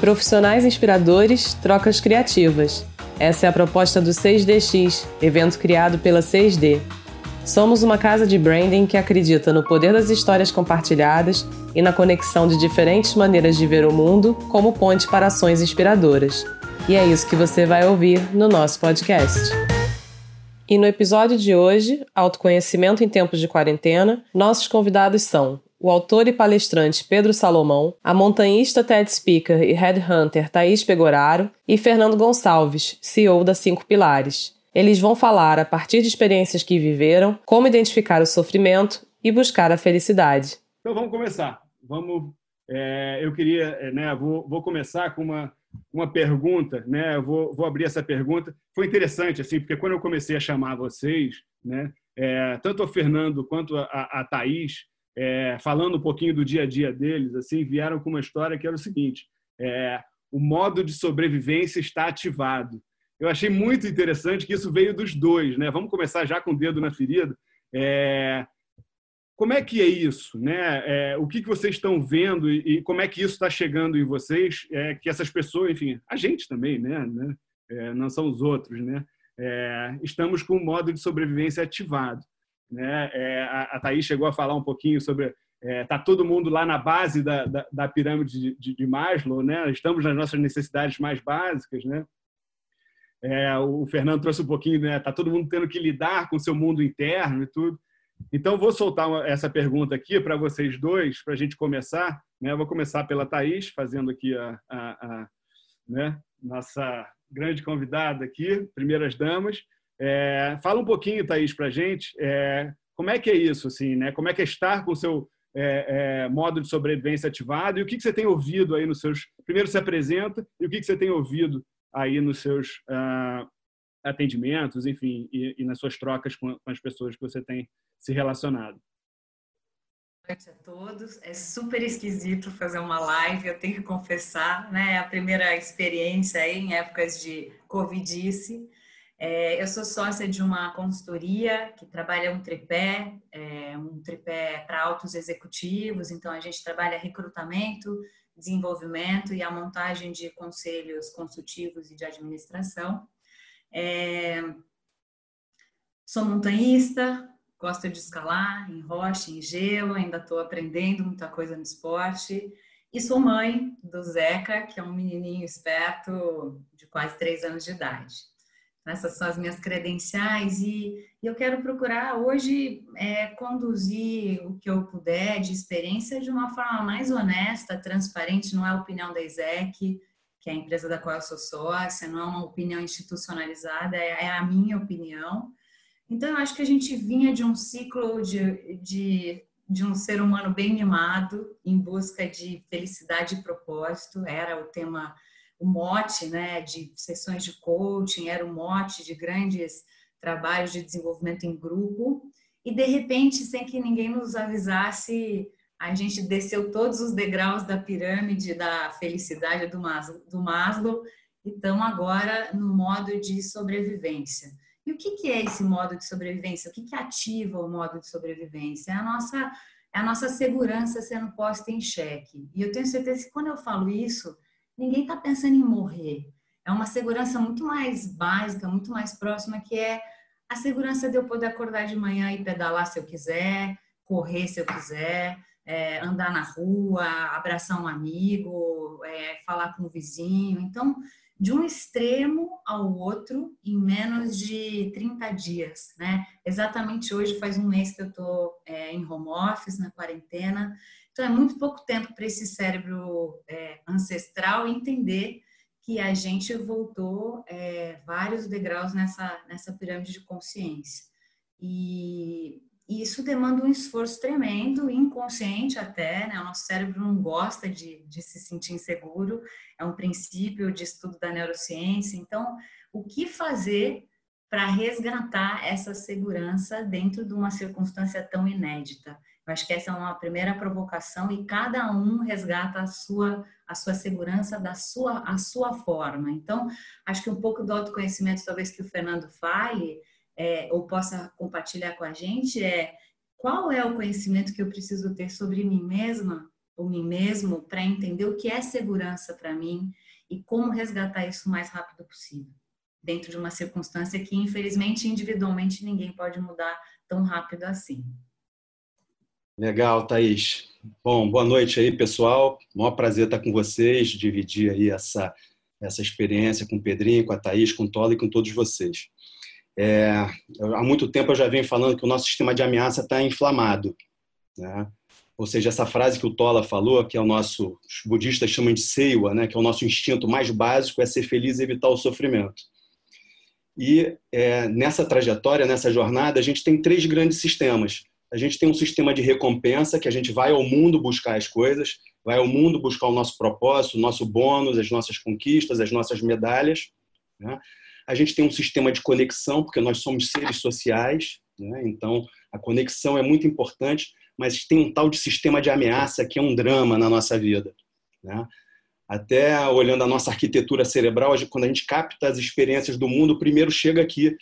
Profissionais inspiradores, trocas criativas. Essa é a proposta do 6DX, evento criado pela 6D. Somos uma casa de branding que acredita no poder das histórias compartilhadas e na conexão de diferentes maneiras de ver o mundo como ponte para ações inspiradoras. E é isso que você vai ouvir no nosso podcast. E no episódio de hoje, Autoconhecimento em Tempos de Quarentena, nossos convidados são o autor e palestrante Pedro Salomão, a montanhista TED Speaker e Headhunter Thaís Pegoraro e Fernando Gonçalves, CEO da Cinco Pilares. Eles vão falar, a partir de experiências que viveram, como identificar o sofrimento e buscar a felicidade. Então vamos começar. Vamos. É, eu queria, é, né? Vou, vou começar com uma uma pergunta, né? Eu vou, vou abrir essa pergunta. Foi interessante assim, porque quando eu comecei a chamar vocês, né? É, tanto o Fernando quanto a, a Thaís, é, falando um pouquinho do dia a dia deles, assim, vieram com uma história que era o seguinte: é, o modo de sobrevivência está ativado. Eu achei muito interessante que isso veio dos dois, né? Vamos começar já com o dedo na ferida. É, como é que é isso, né? É, o que, que vocês estão vendo e, e, como é que isso está chegando em vocês? É, que essas pessoas, enfim, a gente também, né? né? É, não são os outros, né? Estamos com o modo de sobrevivência ativado. Né? É, a, a Thaís chegou a falar um pouquinho sobre é, tá todo mundo lá na base da, da, da pirâmide de, de, Maslow, né? Estamos nas nossas necessidades mais básicas, né? É, o Fernando trouxe um pouquinho, né? Tá todo mundo tendo que lidar com seu mundo interno e tudo. Então vou soltar essa pergunta aqui para vocês dois, para a gente começar. Né? vou começar pela Thaís, fazendo aqui a, a, a né? nossa grande convidada aqui, primeiras damas. É, fala um pouquinho, Thaís, para a gente, é, como é que é isso, assim, né? Como é que é estar com o seu é, é, modo de sobrevivência ativado e o que, que você tem ouvido aí nos seus... Primeiro se apresenta e o que, que você tem ouvido aí nos seus uh, atendimentos, enfim, e, e, nas suas trocas com, com as pessoas que você tem se relacionado. Boa noite a todos. É super esquisito fazer uma live, eu tenho que confessar, né? É a primeira experiência aí em épocas de covidice. É, eu sou sócia de uma consultoria que trabalha um tripé, é, um tripé para altos executivos, então a gente trabalha recrutamento, desenvolvimento e a montagem de conselhos consultivos e de administração. É, sou montanhista, gosto de escalar em rocha, em gelo, ainda estou aprendendo muita coisa no esporte. E sou mãe do Zeca, que é um menininho esperto de quase três anos de idade. Essas são as minhas credenciais e, e eu quero procurar hoje é, conduzir o que eu puder de experiência de uma forma mais honesta, transparente. Não é a opinião da ISEC, que é a empresa da qual eu sou sócia, não é uma opinião institucionalizada, é, é a minha opinião. Então, eu acho que a gente vinha de um ciclo de, de, de um ser humano bem mimado, em busca de felicidade e propósito, era o tema o mote né, de sessões de coaching, era o mote de grandes trabalhos de desenvolvimento em grupo, e de repente, sem que ninguém nos avisasse, a gente desceu todos os degraus da pirâmide da felicidade do Maslow, do Maslow e estamos agora no modo de sobrevivência. E o que, que é esse modo de sobrevivência? O que, que ativa o modo de sobrevivência? É a nossa, é a nossa segurança sendo posta em xeque. E eu tenho certeza que quando eu falo isso, ninguém está pensando em morrer. É uma segurança muito mais básica, muito mais próxima, que é a segurança de eu poder acordar de manhã e pedalar se eu quiser, correr se eu quiser, é, andar na rua, abraçar um amigo, é, falar com o vizinho. Então, de um extremo ao outro em menos de 30 dias, né? Exatamente hoje faz um mês que eu estou é, em home office, na quarentena, então, é muito pouco tempo para esse cérebro é, ancestral entender que a gente voltou é, vários degraus nessa, nessa pirâmide de consciência. E, e, isso demanda um esforço tremendo, inconsciente até, né? O nosso cérebro não gosta de, de se sentir inseguro, é um princípio de estudo da neurociência. Então, o que fazer para resgatar essa segurança dentro de uma circunstância tão inédita? Acho que essa é uma primeira provocação e cada um resgata a sua a sua segurança da sua a sua forma. Então, acho que um pouco do autoconhecimento, talvez que o Fernando fale é, ou possa compartilhar com a gente é qual é o conhecimento que eu preciso ter sobre mim mesma ou mim mesmo para entender o que é segurança para mim e como resgatar isso o mais rápido possível, dentro de uma circunstância que, infelizmente, individualmente ninguém pode mudar tão rápido assim. Legal, Thaís. Bom, boa noite aí, pessoal. Maior prazer estar com vocês, dividir aí essa, essa experiência com o Pedrinho, com a Thaís, com o Tola e com todos vocês. É, há muito tempo eu já venho falando que o nosso sistema de ameaça está inflamado. Né? Ou seja, essa frase que o Tola falou, que é o nosso, os budistas chamam de seiwa, né? que é o nosso instinto mais básico, é ser feliz e evitar o sofrimento. E é, nessa trajetória, nessa jornada, a gente tem três grandes sistemas a gente tem um sistema de recompensa que a gente vai ao mundo buscar as coisas, vai ao mundo buscar o nosso propósito, o nosso bônus, as nossas conquistas, as nossas medalhas. Né? A gente tem um sistema de conexão, porque nós somos seres sociais, né? então a conexão é muito importante, mas tem um tal de sistema de ameaça que é um drama na nossa vida. Né? Até olhando a nossa arquitetura cerebral, quando a gente capta as experiências do mundo, primeiro chega aqui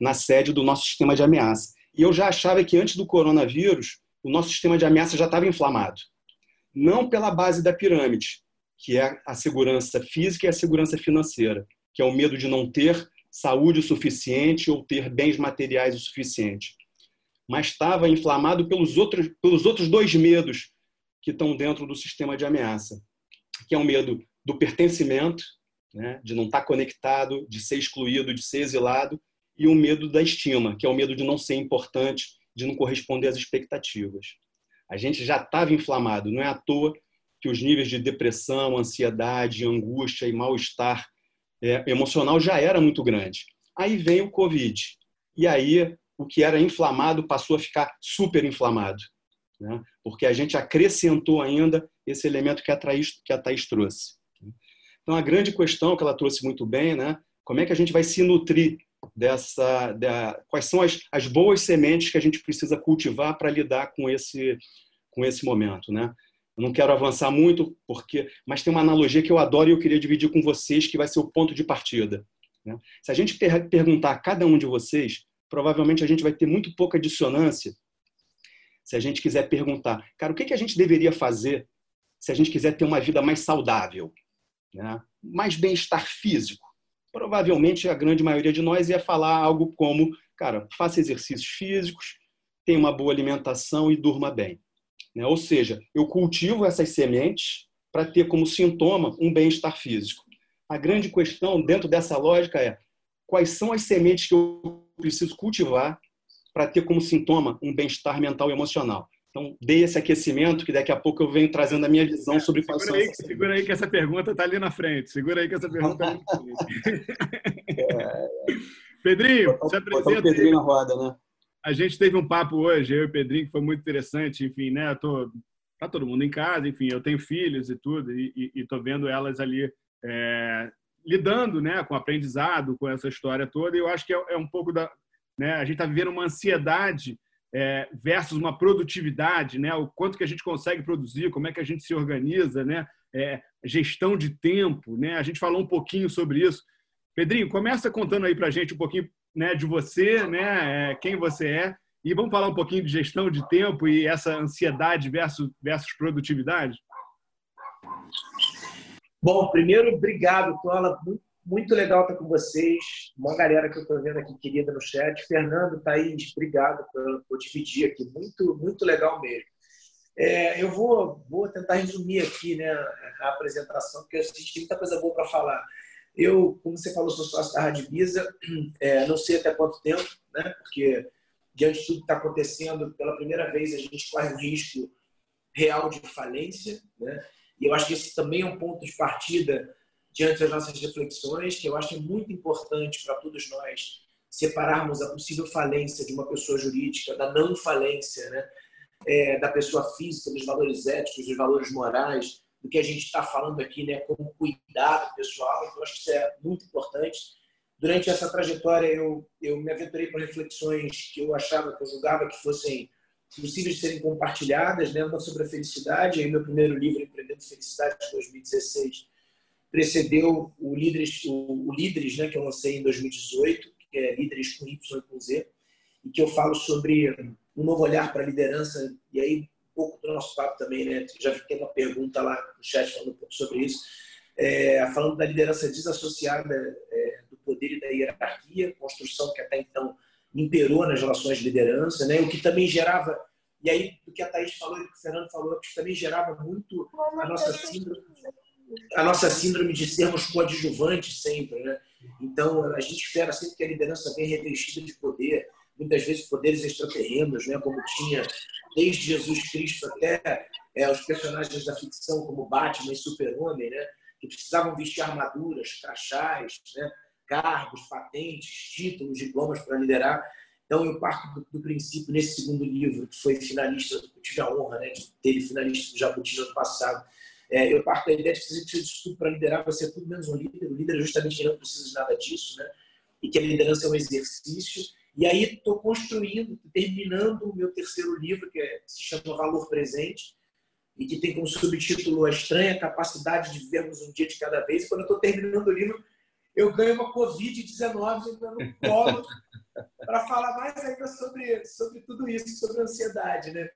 na sede do nosso sistema de ameaça. E eu já achava que antes do coronavírus, o nosso sistema de ameaça já estava inflamado. Não pela base da pirâmide, que é a segurança física e a segurança financeira, que é o medo de não ter saúde o suficiente ou ter bens materiais o suficiente. Mas estava inflamado pelos outros, pelos outros dois medos que estão dentro do sistema de ameaça, que é o medo do pertencimento, né, de não estar conectado, de ser excluído, de ser exilado, e o medo da estima, que é o medo de não ser importante, de não corresponder às expectativas. A gente já estava inflamado, não é à toa que os níveis de depressão, ansiedade, angústia e mal-estar é, emocional já era muito grande. Aí vem o Covid. E aí o que era inflamado passou a ficar super inflamado. Né? Porque a gente acrescentou ainda esse elemento que a, Thaís, que a Thaís trouxe. Então, a grande questão que ela trouxe muito bem, né? como é que a gente vai se nutrir dessa da, quais são as, as boas sementes que a gente precisa cultivar para lidar com esse com esse momento, né? Eu não quero avançar muito porque, mas tem uma analogia que eu adoro e eu queria dividir com vocês que vai ser o ponto de partida. Né? Se a gente per perguntar a cada um de vocês, provavelmente a gente vai ter muito pouca dissonância. Se a gente quiser perguntar, cara, o que, que a gente deveria fazer se a gente quiser ter uma vida mais saudável, né? mais bem-estar físico? Provavelmente a grande maioria de nós ia falar algo como, cara, faça exercícios físicos, tenha uma boa alimentação e durma bem. Né? Ou seja, eu cultivo essas sementes para ter como sintoma um bem-estar físico. A grande questão dentro dessa lógica é quais são as sementes que eu preciso cultivar para ter como sintoma um bem-estar mental e emocional. Então, dei esse aquecimento que daqui a pouco eu venho trazendo a minha visão sobre quais segura aí, Segura aí que essa pergunta está ali na frente. Segura aí que essa pergunta está ali na frente. É... Pedrinho, se apresenta. O Pedrinho na roda, né? A gente teve um papo hoje, eu e o Pedrinho, que foi muito interessante. Enfim, né? Tô, tá todo mundo em casa, enfim, eu tenho filhos e tudo, e estou vendo elas ali é, lidando né, com o aprendizado, com essa história toda. E eu acho que é, é um pouco da. Né, a gente está vivendo uma ansiedade é, versus uma produtividade, né? O quanto que a gente consegue produzir, como é que a gente se organiza, né? É, gestão de tempo, né? A gente falou um pouquinho sobre isso. Pedrinho, começa contando aí para a gente um pouquinho né, de você, né? É, quem você é e vamos falar um pouquinho de gestão de tempo e essa ansiedade versus, versus produtividade. Bom, primeiro, obrigado, Tola. Muito muito legal estar com vocês. Uma galera que eu estou vendo aqui querida no chat. Fernando, Thaís, obrigado por, por dividir aqui. Muito, muito legal mesmo. É, eu vou, vou tentar resumir aqui né, a apresentação, porque eu senti muita coisa boa para falar. Eu, como você falou, sou sócio da Rádio Visa, é, não sei até quanto tempo, né, porque diante de tudo que está acontecendo, pela primeira vez a gente corre um risco real de falência. Né, e eu acho que esse também é um ponto de partida diante das nossas reflexões, que eu acho muito importante para todos nós separarmos a possível falência de uma pessoa jurídica da não falência, né? É, da pessoa física, dos valores éticos, dos valores morais, do que a gente está falando aqui, né? Como cuidado pessoal. Então, acho que isso é muito importante. Durante essa trajetória, eu, eu me aventurei para reflexões que eu achava, que eu julgava que fossem possíveis de serem compartilhadas, né? Uma sobre a felicidade, aí meu primeiro livro, Empreendendo Felicidade, de 2016, precedeu o Líderes, o, o Líderes né, que eu lancei em 2018, que é Líderes com Y e com Z, e que eu falo sobre um novo olhar para a liderança, e aí pouco do nosso papo também, né? Já vi que tem uma pergunta lá no chat falando um pouco sobre isso. É, falando da liderança desassociada é, do poder e da hierarquia, construção que até então imperou nas relações de liderança, né? o que também gerava, e aí do que a Thaís falou e do que o Fernando falou, que também gerava muito a nossa síndrome, a nossa síndrome de sermos coadjuvantes sempre. Né? Então, a gente espera sempre que a liderança venha revestida de poder, muitas vezes poderes extraterrenos, né? como tinha desde Jesus Cristo até é, os personagens da ficção, como Batman e Super-Homem, né? que precisavam vestir armaduras, crachás, né? cargos, patentes, títulos, diplomas para liderar. Então, eu parto do, do, princípio, nesse segundo livro, que foi finalista, eu tive a honra né, de ter finalista do Jabuti no ano passado, é, eu parto da ideia de que você precisa de tudo para liderar, você é tudo menos um líder. O líder, justamente, não precisa de nada disso, né? e que a liderança é um exercício. E aí, estou construindo, terminando o meu terceiro livro, que, é, se chama Valor Presente, e que tem como subtítulo A Estranha Capacidade de Vivermos um Dia de Cada Vez. E quando eu estou terminando o livro, eu ganho uma Covid-19 no colo para falar mais ainda sobre, sobre tudo isso, sobre ansiedade, né?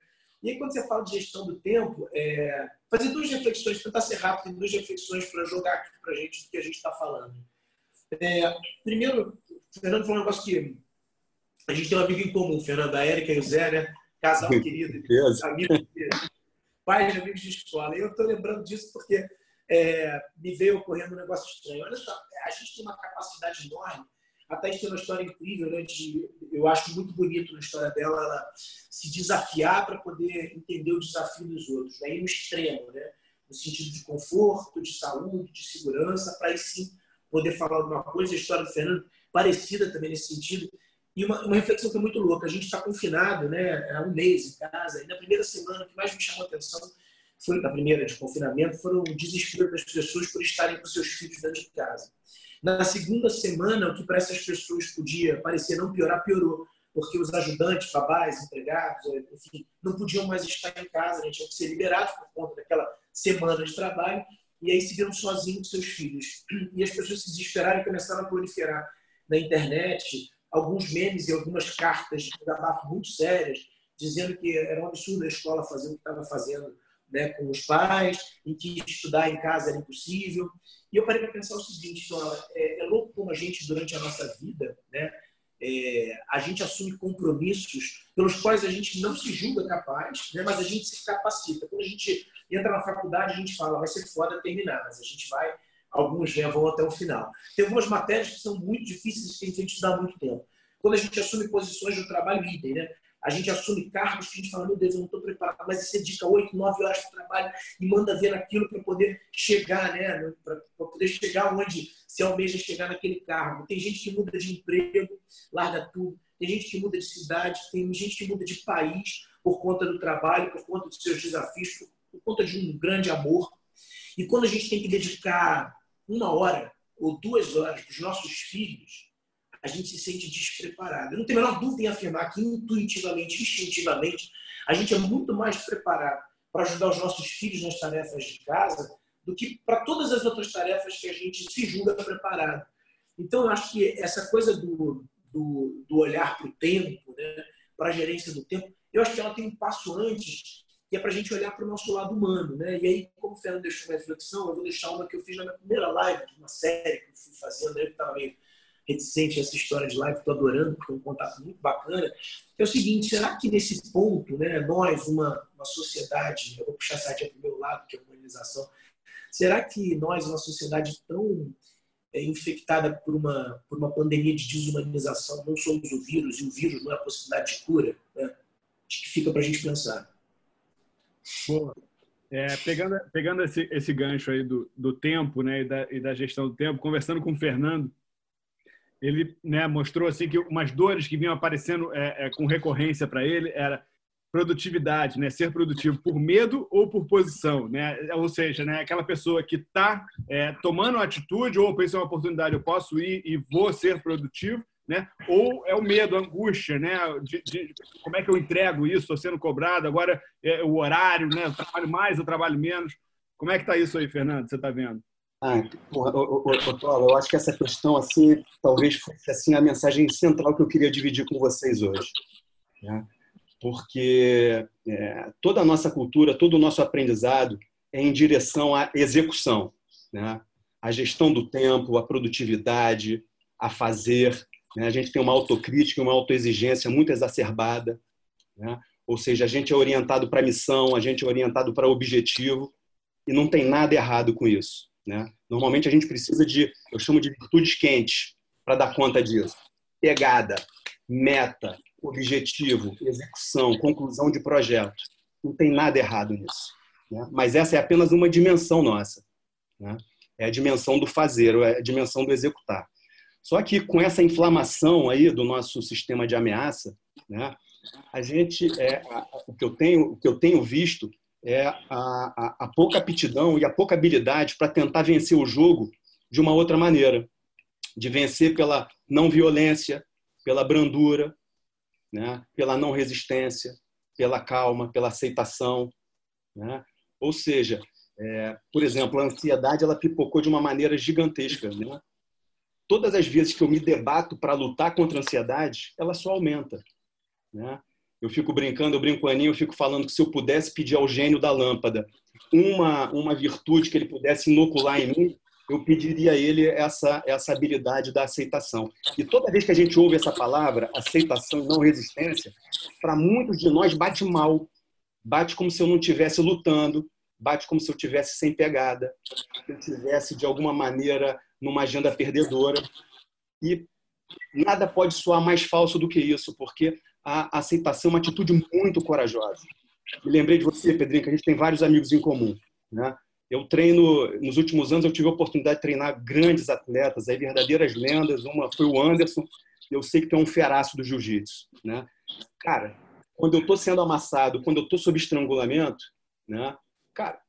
E aí, quando você fala de gestão do tempo, é, fazer duas reflexões, tentar ser rápido em duas reflexões para jogar aqui para a gente do que a gente está falando. É, primeiro, o Fernando falou um negócio que a gente tem um amigo em comum, Fernando, a Érica e o Zé, né? Casal querido, amigos, pais de amigos de escola. E eu estou lembrando disso porque é, me veio ocorrendo um negócio estranho. Olha só, a gente tem uma capacidade enorme. A Thaís tem uma história incrível, né? De, eu acho muito bonito na história dela ela se desafiar para poder entender o desafio dos outros, né? no extremo, né? no sentido de conforto, de saúde, de segurança, para aí sim poder falar alguma coisa. A história do Fernando parecida também nesse sentido. E uma, uma reflexão que é muito louca. A gente está confinado né, há um mês em casa, e na primeira semana, o que mais me chamou a atenção foi na primeira de confinamento, foram o desespero das pessoas por estarem com seus filhos dentro de casa. Na segunda semana, o que para essas pessoas podia parecer não piorar, piorou, porque os ajudantes, babás, empregados, enfim, não podiam mais estar em casa, né? tinham que ser liberados por conta daquela semana de trabalho, e aí se viram sozinhos com seus filhos. E as pessoas se desesperaram e começaram a proliferar na internet alguns memes e algumas cartas de muito sérias, dizendo que era um absurdo a escola fazer o que estava fazendo né, com os pais, em que estudar em casa era impossível. E eu parei para pensar o seguinte, então, é, é, louco como a gente, durante a nossa vida, né, é, a gente assume compromissos pelos quais a gente não se julga capaz, né, mas a gente se capacita. Quando a gente entra na faculdade, a gente fala, vai ser foda terminar, mas a gente vai, alguns né, vão até o final. Tem algumas matérias que são muito difíceis que a gente estudar muito tempo. Quando a gente assume posições do trabalho, idem, né? A gente assume cargos que a gente fala, meu Deus, eu não estou preparado, mas você dedica oito, nove horas para o trabalho e manda ver aquilo para poder chegar, né? Para poder chegar onde se almeja chegar naquele cargo. Tem gente que muda de emprego, larga tudo. Tem gente que muda de cidade, tem gente que muda de país por conta do trabalho, por conta dos seus desafios, por, por conta de um grande amor. E quando a gente tem que dedicar uma hora ou duas horas para os nossos filhos, a gente se sente despreparado. Eu não tenho a menor dúvida em afirmar que intuitivamente, instintivamente, a gente é muito mais preparado para ajudar os nossos filhos nas tarefas de casa do que para todas as outras tarefas que a gente se julga preparado. Então, eu acho que essa coisa do, do, do olhar para o tempo, né, para a gerência do tempo, eu acho que ela tem um passo antes, que é para a gente olhar para o nosso lado humano. Né? E aí, como o Fernando deixou uma reflexão, eu vou deixar uma que eu fiz na minha primeira live, de uma série que eu fui fazendo, né, estava meio reticente a essa história de live, estou adorando, porque é um contato muito bacana. É o seguinte, será que nesse ponto, né, nós, uma, uma sociedade, eu vou puxar essa aqui para o meu lado, que é a humanização, será que nós, uma sociedade tão é, infectada por uma, por uma pandemia de desumanização, não somos o vírus, e o vírus não é a possibilidade de cura? Né? Acho que fica para a gente pensar. Boa. É, pegando pegando esse, esse gancho aí do, do tempo né, e da, e da gestão do tempo, conversando com o Fernando, ele né, mostrou assim que umas dores que vinham aparecendo é, é, com recorrência para ele era produtividade, né, ser produtivo por medo ou por posição, né, ou seja, né, aquela pessoa que está é, tomando atitude ou pensa uma oportunidade, eu posso ir e vou ser produtivo, né, ou é o medo, a angústia, né, de, de como é que eu entrego isso, estou sendo cobrado, agora é o horário, né, eu trabalho mais, eu trabalho menos, como é que está isso aí, Fernando? Você está vendo? Ah, ô, ô, eu acho que essa questão, assim, talvez fosse assim, a mensagem central que eu queria dividir com vocês hoje. Né? porque é, toda a nossa cultura, todo o nosso aprendizado é em direção à execução, né? a gestão do tempo, a produtividade, a fazer. Né? A gente tem uma autocrítica, uma autoexigência muito exacerbada. Né? Ou seja, a gente é orientado para missão, a gente é orientado para objetivo, e não tem nada errado com isso. Né? Normalmente a gente precisa de, eu chamo de virtudes quentes para dar conta disso. Pegada, meta, objetivo, execução, conclusão de projeto. Não tem nada errado nisso. Né? Mas essa é apenas uma dimensão nossa. Né? É a dimensão do fazer, é a dimensão do executar. Só que com essa inflamação aí do nosso sistema de ameaça, né, a gente, é, o, que eu tenho, o que eu tenho visto é a, a, a pouca aptidão e a pouca habilidade para tentar vencer o jogo de uma outra maneira, de vencer pela não violência, pela brandura, né? pela não resistência, pela calma, pela aceitação. Né? Ou seja, é, por exemplo, a ansiedade ela pipocou de uma maneira gigantesca. Né? Todas as vezes que eu me debato para lutar contra a ansiedade, ela só aumenta. Né? Eu fico brincando, eu brinco com o Aninho, eu fico falando que se eu pudesse pedir ao gênio da lâmpada uma, uma virtude que ele pudesse inocular em mim, eu pediria a ele essa, essa habilidade da aceitação. E toda vez que a gente ouve essa palavra, aceitação e não resistência, para muitos de nós bate mal. Bate como se eu não estivesse lutando, bate como se eu tivesse sem pegada, se eu tivesse de alguma maneira numa agenda perdedora. E nada pode soar mais falso do que isso, porque a aceitação uma atitude muito corajosa. Me lembrei de você, Pedrinho, que a gente tem vários amigos em comum, né? Eu treino, nos últimos anos eu tive a oportunidade de treinar grandes atletas, aí verdadeiras lendas. Uma foi o Anderson, eu sei que tu é um feraço do jiu-jitsu, né? Cara, quando eu estou sendo amassado, quando eu estou sob estrangulamento, né? Cara,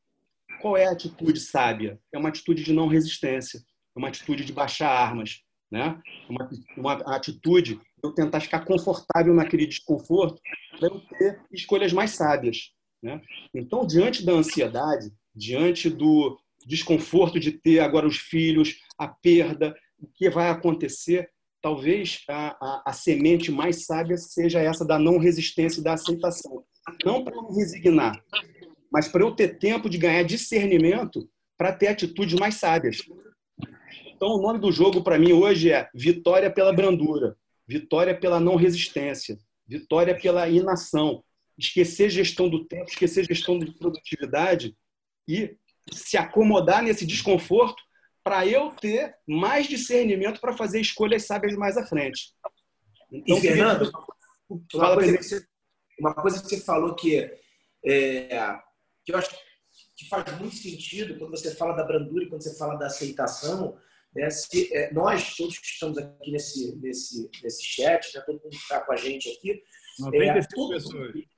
qual é a atitude sábia? É uma atitude de não resistência, é uma atitude de baixar armas, né? Uma, uma atitude de eu tentar ficar confortável naquele desconforto para eu ter escolhas mais sábias, né? Então, diante da ansiedade, diante do desconforto de ter agora os filhos, a perda, o que vai acontecer, talvez a, a, a semente mais sábia seja essa da não resistência e da aceitação. Não para me resignar, mas para eu ter tempo de ganhar discernimento para ter atitudes mais sábias. Então, o nome do jogo para mim hoje é vitória pela brandura, vitória pela não resistência, vitória pela inação. Esquecer gestão do tempo, esquecer gestão de produtividade e se acomodar nesse desconforto para eu ter mais discernimento para fazer escolhas sábias mais à frente. Então, e, Fernando, uma coisa, que você, uma coisa que você falou que, é, que eu acho que faz muito sentido quando você fala da brandura e quando você fala da aceitação, é, se, é, nós todos que estamos aqui nesse, nesse, nesse chat, né, todo mundo que está com a gente aqui, 95 é, todo, pessoas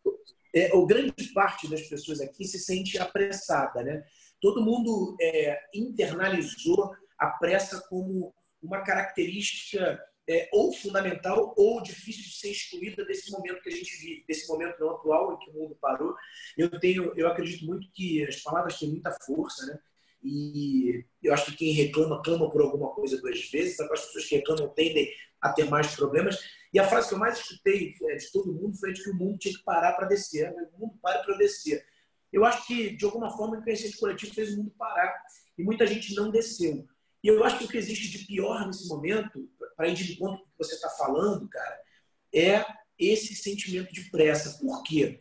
é, ou grande parte das pessoas aqui se sente apressada, né? Todo mundo é, internalizou a pressa como uma característica é, ou fundamental ou difícil de ser excluída desse momento que a gente vive, desse momento não atual em que o mundo parou. Eu tenho, eu acredito muito que as palavras têm muita força, né? E eu acho que quem reclama, clama por alguma coisa duas vezes. As pessoas que reclamam tendem a ter mais problemas. E a frase que eu mais escutei é, de todo mundo foi de que o mundo tinha que parar para descer. Né? O mundo para para descer. Eu acho que, de alguma forma, o inconsciente coletivo fez o mundo parar. E muita gente não desceu. E eu acho que o que existe de pior nesse momento, para ir de encontro com o que você está falando, cara, é esse sentimento de pressa. Por quê?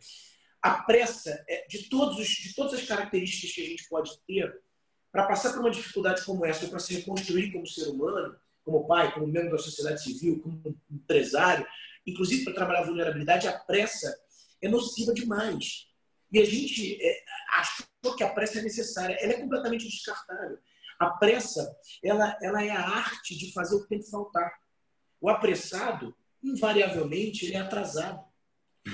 A pressa, é, de, todos os, de todas as características que a gente pode ter, para passar por uma dificuldade como essa, para se reconstruir como ser humano, como pai, como membro da sociedade civil, como empresário, inclusive para trabalhar a vulnerabilidade, a pressa é nociva demais. E a gente é, achou que a pressa é necessária. Ela é completamente descartável. A pressa, ela, ela é a arte de fazer o tempo faltar. O apressado, invariavelmente, ele é atrasado.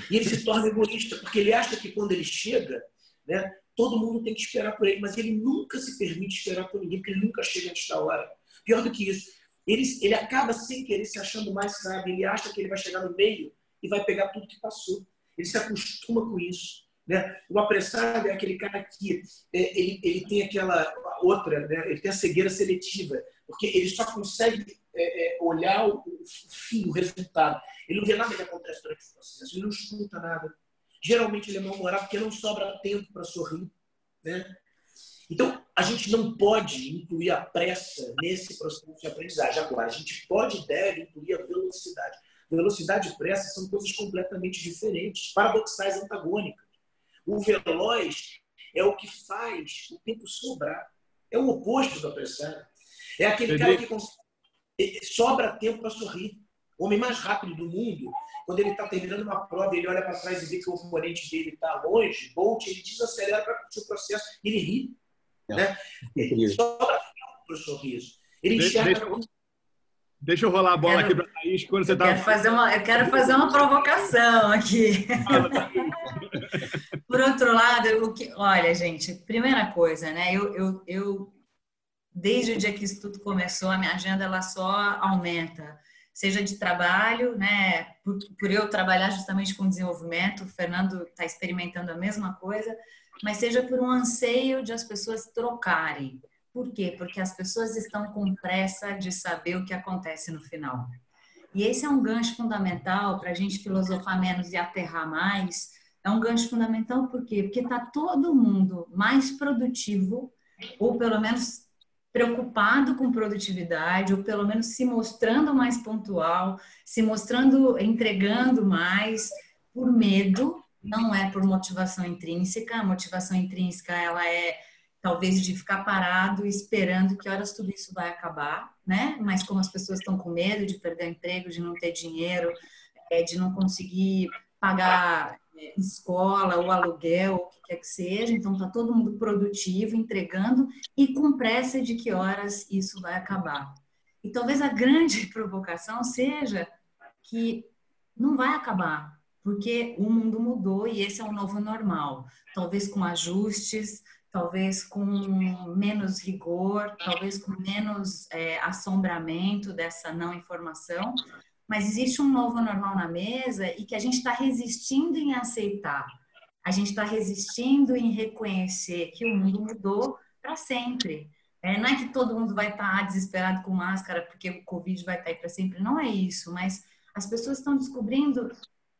E ele se torna egoísta, porque ele acha que quando ele chega, né, todo mundo tem que esperar por ele, mas ele nunca se permite esperar por ninguém, porque ele nunca chega antes da hora. Pior do que isso, ele, ele acaba sem querer se achando mais sábio, ele acha que ele vai chegar no meio e vai pegar tudo que passou. Ele se acostuma com isso. Né? O apressado é aquele cara que é, ele, ele tem aquela outra, né? ele tem a cegueira seletiva, porque ele só consegue é, é, olhar o, o, fim, o resultado. Ele não vê nada que acontece durante o processo, ele não escuta nada. Geralmente ele é mal-humorado porque não sobra tempo para sorrir. Né? Então, a gente não pode incluir a pressa nesse processo de aprendizagem. Agora, a gente pode e deve incluir a velocidade. Velocidade e pressa são coisas completamente diferentes, paradoxais antagônicas. O veloz é o que faz o tempo sobrar. É o oposto da pressão. É aquele cara que consegue, sobra tempo para sorrir. O homem mais rápido do mundo, quando ele está terminando uma prova, ele olha para trás e vê que o oponente dele está longe, Bolt, ele desacelera para curtir o processo e ele ri. É. Né? Ele sobra para o sorriso. Ele enxerga. Deixa, deixa eu rolar a bola quero, aqui para a Thaís. Quando você eu, quero fazer uma, eu quero fazer uma provocação aqui. Por outro lado, o que, olha, gente, primeira coisa, né? Eu, eu, eu, desde o dia que isso tudo começou, a minha agenda ela só aumenta, seja de trabalho, né? Por, por eu trabalhar justamente com desenvolvimento, o Fernando está experimentando a mesma coisa, mas seja por um anseio de as pessoas trocarem. Por quê? Porque as pessoas estão com pressa de saber o que acontece no final. E esse é um gancho fundamental para a gente filosofar menos e aterrar mais, é um gancho fundamental por quê? Porque está todo mundo mais produtivo, ou pelo menos preocupado com produtividade, ou pelo menos se mostrando mais pontual, se mostrando, entregando mais, por medo, não é por motivação intrínseca. A motivação intrínseca, ela é talvez de ficar parado esperando que horas tudo isso vai acabar, né? Mas como as pessoas estão com medo de perder o emprego, de não ter dinheiro, é, de não conseguir pagar escola ou aluguel, o que quer que seja. Então, está todo mundo produtivo, entregando e com pressa de que horas isso vai acabar. E talvez a grande provocação seja que não vai acabar, porque o mundo mudou e esse é o novo normal. Talvez com ajustes, talvez com menos rigor, talvez com menos é, assombramento dessa não informação, mas existe um novo normal na mesa e que a gente está resistindo em aceitar. A gente está resistindo em reconhecer que o mundo mudou para sempre. É, não é que todo mundo vai estar tá desesperado com máscara porque o Covid vai estar tá aí para sempre. Não é isso, mas as pessoas estão descobrindo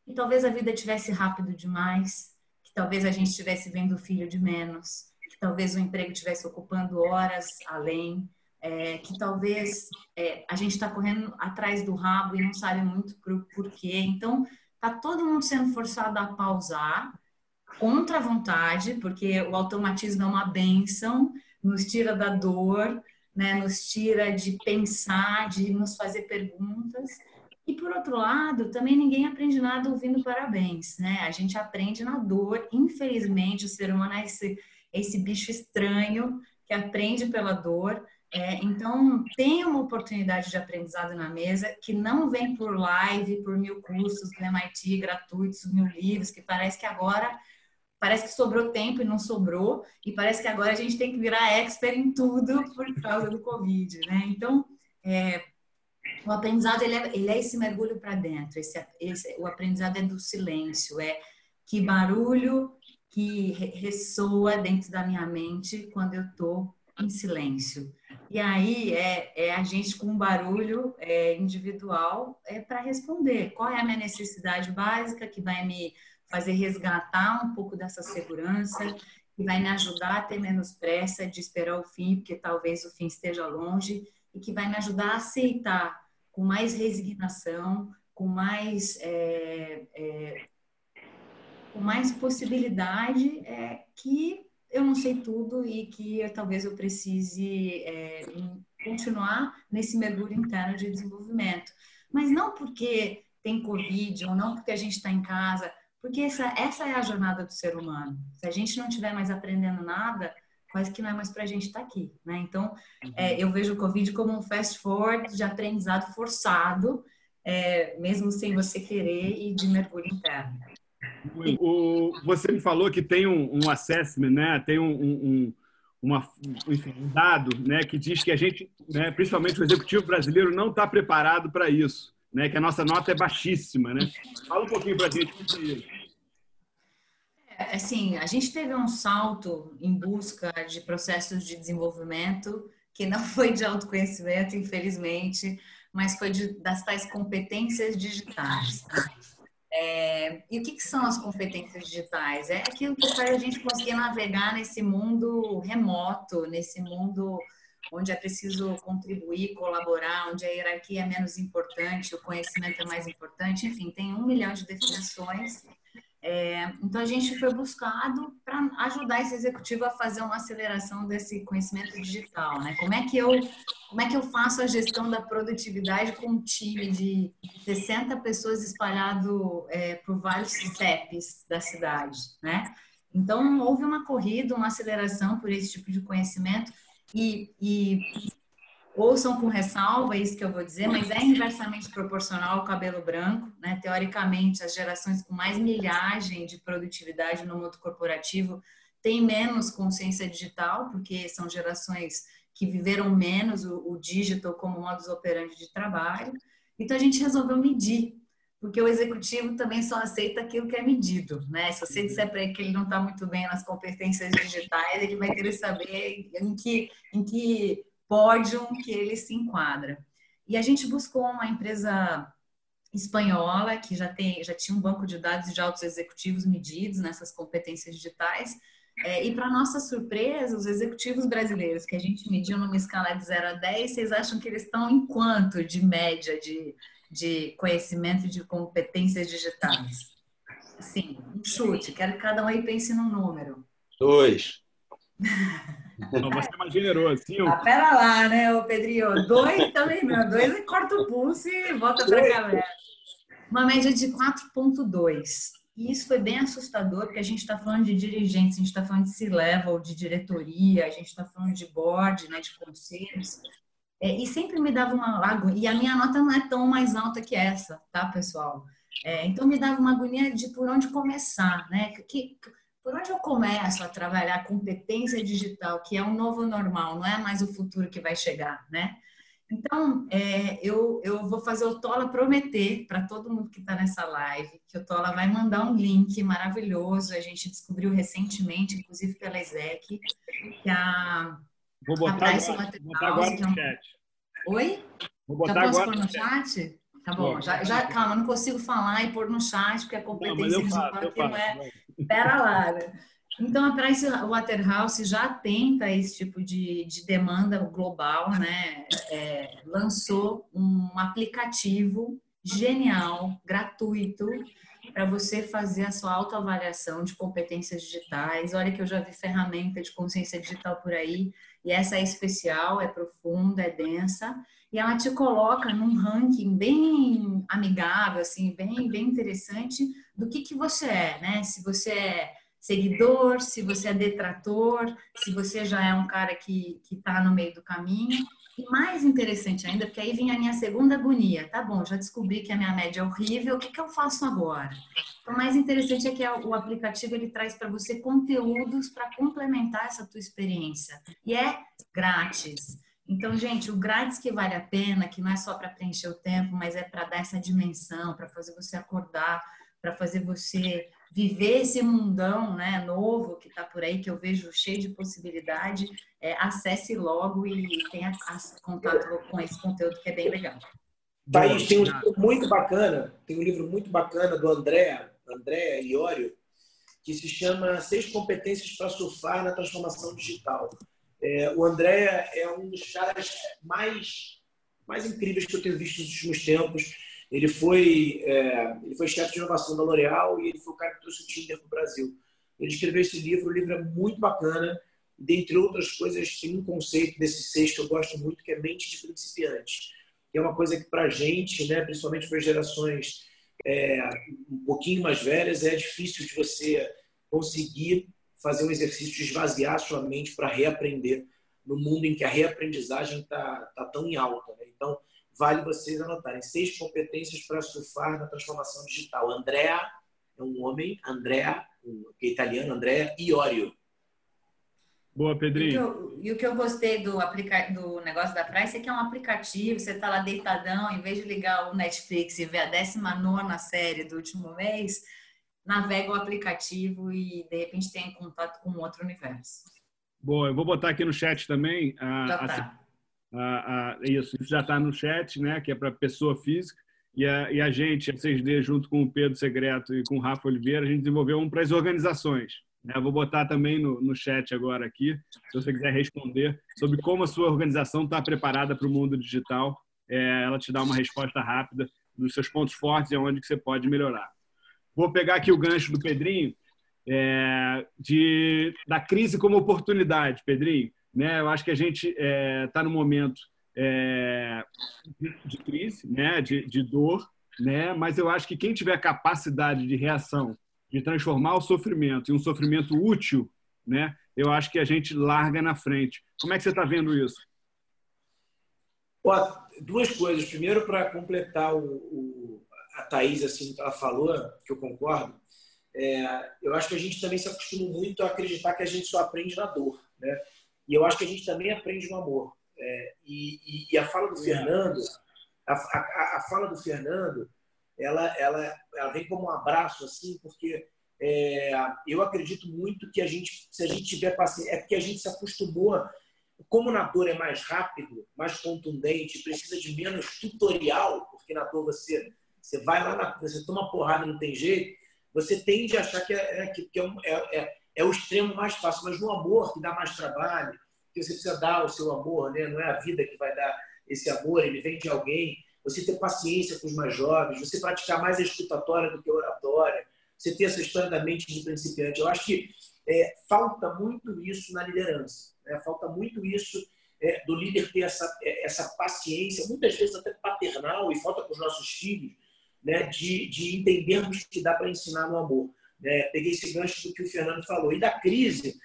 que talvez a vida tivesse rápido demais, que talvez a gente estivesse vendo o filho de menos, que talvez o emprego estivesse ocupando horas além, é, que talvez é, a gente está correndo atrás do rabo e não sabe muito por porquê. Então, está todo mundo sendo forçado a pausar contra a vontade, porque o automatismo é uma benção, nos tira da dor, né, nos tira de pensar, de nos fazer perguntas. E por outro lado, também ninguém aprende nada ouvindo parabéns, né? A gente aprende na dor. Infelizmente, o ser humano é esse, esse bicho estranho que aprende pela dor. É, então, tem uma oportunidade de aprendizado na mesa que não vem por live, por mil cursos do MIT gratuitos, mil livros, que parece que agora parece que sobrou tempo e não sobrou, e parece que agora a gente tem que virar expert em tudo por causa do Covid, né? Então, é, o aprendizado ele é, ele é esse mergulho para dentro, esse, esse, o aprendizado é do silêncio, é que barulho que ressoa dentro da minha mente quando eu estou em silêncio. E aí é, é a gente com barulho é, individual é para responder. Qual é a minha necessidade básica que vai me fazer resgatar um pouco dessa segurança, que vai me ajudar a ter menos pressa de esperar o fim, porque talvez o fim esteja longe, e que vai me ajudar a aceitar com mais resignação, com mais é, é, com mais possibilidade é, que eu não sei tudo e que eu, talvez eu precise é, continuar nesse mergulho interno de desenvolvimento. Mas não porque tem Covid ou não porque a gente está em casa, porque essa, essa é a jornada do ser humano. Se a gente não estiver mais aprendendo nada, quase que não é mais para a gente estar tá aqui. Né? Então, é, uhum. eu vejo o Covid como um fast forward de aprendizado forçado, é, mesmo sem você querer, e de mergulho interno. O, você me falou que tem um, um assessment, né? tem um, um, uma, enfim, um dado né? que diz que a gente, né? principalmente o executivo brasileiro, não está preparado para isso, né? que a nossa nota é baixíssima. Né? Fala um pouquinho para a gente isso. É, assim, a gente teve um salto em busca de processos de desenvolvimento que não foi de autoconhecimento, infelizmente, mas foi de, das tais competências digitais. É, e o que, que, são as competências digitais? É aquilo que faz a gente conseguir navegar nesse mundo remoto, nesse mundo onde é preciso contribuir, colaborar, onde a hierarquia é menos importante, o conhecimento é mais importante, enfim, tem um milhão de definições. É, então a gente foi buscado para ajudar esse executivo a fazer uma aceleração desse conhecimento digital, né? Como é que eu como é que eu faço a gestão da produtividade com um time de 60 pessoas espalhado é, por vários CEPs da cidade, né? Então houve uma corrida, uma aceleração por esse tipo de conhecimento e, e ouçam com ressalva isso que eu vou dizer, mas é inversamente proporcional ao cabelo branco, né? Teoricamente, as gerações com mais milhagem de produtividade no mundo corporativo têm menos consciência digital, porque são gerações que viveram menos o, o digital como modus operandi de trabalho. Então a gente resolveu medir porque o executivo também só aceita aquilo que é medido, né? Se você disser para ele que ele não está muito bem nas competências digitais, ele vai querer saber em que, em que pódio que ele se enquadra. E a gente buscou uma empresa espanhola que já tem já tinha um banco de dados de altos executivos medidos nessas competências digitais. É, e para nossa surpresa, os executivos brasileiros que a gente mediu numa escala de 0 a 10, vocês acham que eles estão em quanto de média de de conhecimento de competências digitais? Sim, um chute. Quero que cada um aí pense num número. Dois. Não, você é mais generoso. Cinco. Ah, pera lá, né, ô Pedrinho? Dois também não. Dois e corta o pulso e volta para a galera. Uma média de 4,2. E isso foi bem assustador, porque a gente está falando de dirigentes, a gente está falando de C-level, de diretoria, a gente está falando de board, né, de conselhos. É, e sempre me dava uma agonia. E a minha nota não é tão mais alta que essa, tá, pessoal? É, então me dava uma agonia de por onde começar, né? Que, por onde eu começo a trabalhar competência digital, que é o novo normal, não é mais o futuro que vai chegar, né? Então, é, eu, eu vou fazer o Tola prometer para todo mundo que está nessa live que o Tola vai mandar um link maravilhoso. A gente descobriu recentemente, inclusive pela Exec, que a Vou botar, agora, vou botar agora no chat. Oi? Vou botar já posso agora pôr no chat? chat? Tá bom, já, já, calma, não consigo falar e pôr no chat, porque a competência digital aqui não é. Pera lá. Né? Então, a Price Waterhouse já atenta a esse tipo de, de demanda global, né? É, lançou um aplicativo genial, gratuito, para você fazer a sua autoavaliação de competências digitais. Olha que eu já vi ferramenta de consciência digital por aí e essa é especial, é profunda, é densa, e ela te coloca num ranking bem amigável, assim, bem, bem interessante do que, que você é, né? Se você é seguidor, se você é detrator, se você já é um cara que está no meio do caminho. E mais interessante ainda, porque aí vem a minha segunda agonia. Tá bom, já descobri que a minha média é horrível, o que, que eu faço agora? Então, o mais interessante é que o aplicativo ele traz para você conteúdos para complementar essa tua experiência. E é grátis. Então, gente, o grátis que vale a pena, que não é só para preencher o tempo, mas é para dar essa dimensão, para fazer você acordar, para fazer você viver esse mundão né, novo que está por aí, que eu vejo cheio de possibilidade, é, acesse logo e tenha contato com esse conteúdo que é bem legal. Thaís, tem um livro muito bacana, tem um livro muito bacana do André, André Iorio, que se chama Seis Competências para Surfar na Transformação Digital. É, o André é um dos caras mais, mais incríveis que eu tenho visto nos últimos tempos ele foi, é, ele foi chefe de inovação da L'Oréal e ele foi o cara que trouxe o Tinder para o Brasil. Ele escreveu esse livro, o livro é muito bacana. Dentre outras coisas, tem um conceito desses seis que eu gosto muito, que é mente de principiante. Que é uma coisa que para a gente, né, principalmente para gerações é, um pouquinho mais velhas, é difícil de você conseguir fazer um exercício de esvaziar sua mente para reaprender no mundo em que a reaprendizagem está tá tão em alta. Né? Então, vale vocês anotarem. Seis competências para surfar na transformação digital. Andrea é um homem, Andrea, que é italiano, Andrea Iorio. Boa, Pedrinho. E o, e que eu, gostei do, aplica, do negócio da Price é que é um aplicativo, você está lá deitadão, em vez de ligar o Netflix e ver a 19 série do último mês, navega o aplicativo e de repente tem contato com outro universo. Boa, eu vou botar aqui no chat também a, tá. a a, isso, isso já está no chat, né? Que é para pessoa física. E a, e a gente, a 6D, junto com o Pedro Segreto e com o Rafa Oliveira, a gente desenvolveu um para as organizações. Né? vou botar também no, no chat agora aqui, se você quiser responder, sobre como a sua organização está preparada para o mundo digital. É, ela te dá uma resposta rápida dos seus pontos fortes e onde que você pode melhorar. Vou pegar aqui o gancho do Pedrinho, é, de, da crise como oportunidade, Pedrinho. Né? Eu acho que a gente está é, tá no momento é, de, crise, né? de, de dor, né? mas eu acho que quem tiver capacidade de reação, de transformar o sofrimento em um sofrimento útil, né? eu acho que a gente larga na frente. Como é que você está vendo isso? duas coisas. Primeiro, para completar o, o, a Thaís, assim, que ela falou, que eu concordo, é, eu acho que a gente também se acostuma muito a acreditar que a gente só aprende na dor. Né? E eu acho que a gente também aprende no amor. É, e, e, a fala do Fernando, a, a, a, fala do Fernando, ela, ela, ela vem como um abraço, assim, porque é, eu acredito muito que a gente, se a gente tiver paciência, é porque a gente se acostumou, como na dor é mais rápido, mais contundente, precisa de menos tutorial, porque na dor você, você vai lá, na, você toma porrada e não tem jeito, você tende a achar que é, é que, é, é, é, é o extremo mais fácil, mas no amor, que dá mais trabalho, que você precisa dar o seu amor, né? não é a vida que vai dar esse amor, ele vem de alguém. Você ter paciência com os mais jovens, você praticar mais a escutatória do que a oratória, você ter essa história da mente de principiante. Eu acho que é, falta muito isso na liderança, né? falta muito isso é, do líder ter essa, é, essa paciência, muitas vezes até paternal, e falta com os nossos filhos, né? de, de entendermos que dá para ensinar no amor. Né? Peguei esse gancho do que o Fernando falou. E da crise,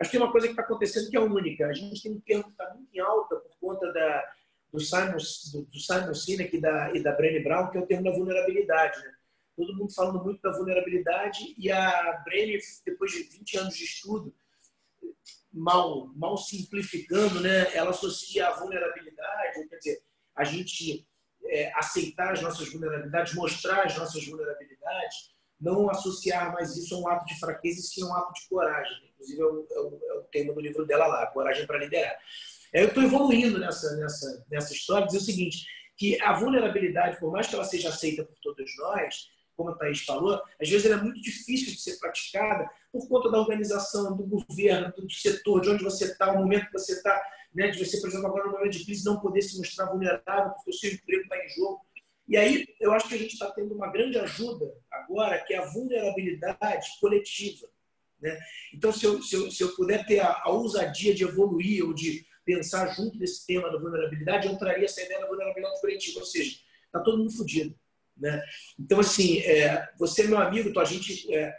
Acho que tem uma coisa que está acontecendo que é única. A gente tem um termo que está muito em alta por conta da, do Simon, do, do Simon Sinek e da, e da Brené Brown, que é o termo da vulnerabilidade. Né? Todo mundo falando muito da vulnerabilidade e a Brené, depois de 20 anos de estudo, mal, mal simplificando, né? ela associa a vulnerabilidade, quer dizer, a gente é, aceitar as nossas vulnerabilidades, mostrar as nossas vulnerabilidades, não associar mais isso a um ato de fraqueza, e sim a um ato de coragem inclusive é o, é o, é o tema do livro dela lá, Coragem para Liderar. Eu estou evoluindo nessa, nessa, nessa história, dizer o seguinte, que a vulnerabilidade, por mais que ela seja aceita por todos nós, como a Thaís falou, às vezes ela é muito difícil de ser praticada por conta da organização, do governo, do setor, de onde você está, o momento que você está, né, de você, por exemplo, agora no momento de crise, não poder se mostrar vulnerável porque o seu emprego está em jogo. E aí, eu acho que a gente está tendo uma grande ajuda agora, que é a vulnerabilidade coletiva. Né? Então, se eu, se, eu, se eu puder ter a, a ousadia de evoluir ou de pensar junto desse tema da vulnerabilidade, eu traria essa ideia da vulnerabilidade coletiva, ou seja, está todo mundo fodido. Né? Então, assim, é, você é meu amigo, então a gente é,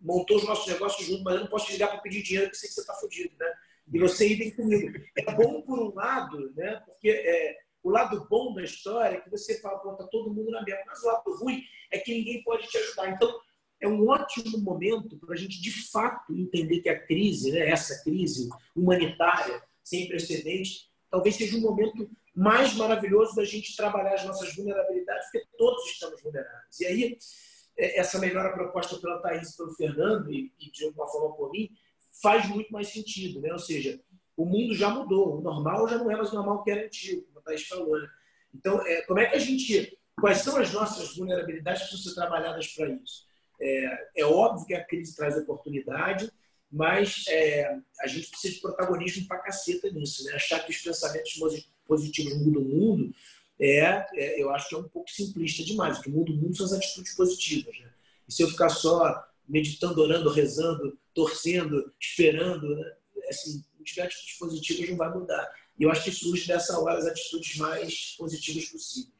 montou os nossos negócios juntos, mas eu não posso te ligar para pedir dinheiro porque sei que você está fodido. Né? E você idem comigo. É bom por um lado, né? porque é, o lado bom da história é que você fala, pô, está todo mundo na mesma, mas o lado ruim é que ninguém pode te ajudar. Então, é um ótimo momento para a gente, de fato, entender que a crise, né, essa crise humanitária sem precedentes, talvez seja um momento mais maravilhoso da gente trabalhar as nossas vulnerabilidades, porque todos estamos vulneráveis. E aí, é, essa melhora proposta pela Thaís e pelo Fernando, e, e de alguma forma por mim, faz muito mais sentido. Né? Ou seja, o mundo já mudou, o normal já não é mais o normal que era antigo, como a Thaís falou. Né? Então, é, como é que a gente. Quais são as nossas vulnerabilidades que precisam ser trabalhadas para isso? É, é óbvio que a crise traz oportunidade, mas é, a gente precisa de protagonismo para caceta nisso. Né? Achar que os pensamentos positivos mudam o mundo, é, é, eu acho que é um pouco simplista demais. O que muda o mundo são as atitudes positivas. Né? E se eu ficar só meditando, orando, rezando, torcendo, esperando, né? assim, não tiver atitudes positivas, não vai mudar. E eu acho que surge dessa hora as atitudes mais positivas possíveis.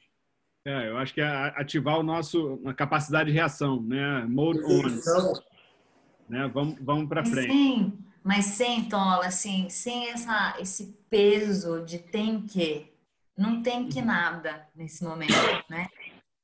É, eu acho que é ativar o nosso a capacidade de reação, né? Mode on. Né? Vamos, vamos para frente. Sim, mas sem tola, assim, sem essa, esse peso de tem que, não tem que nada nesse momento, né?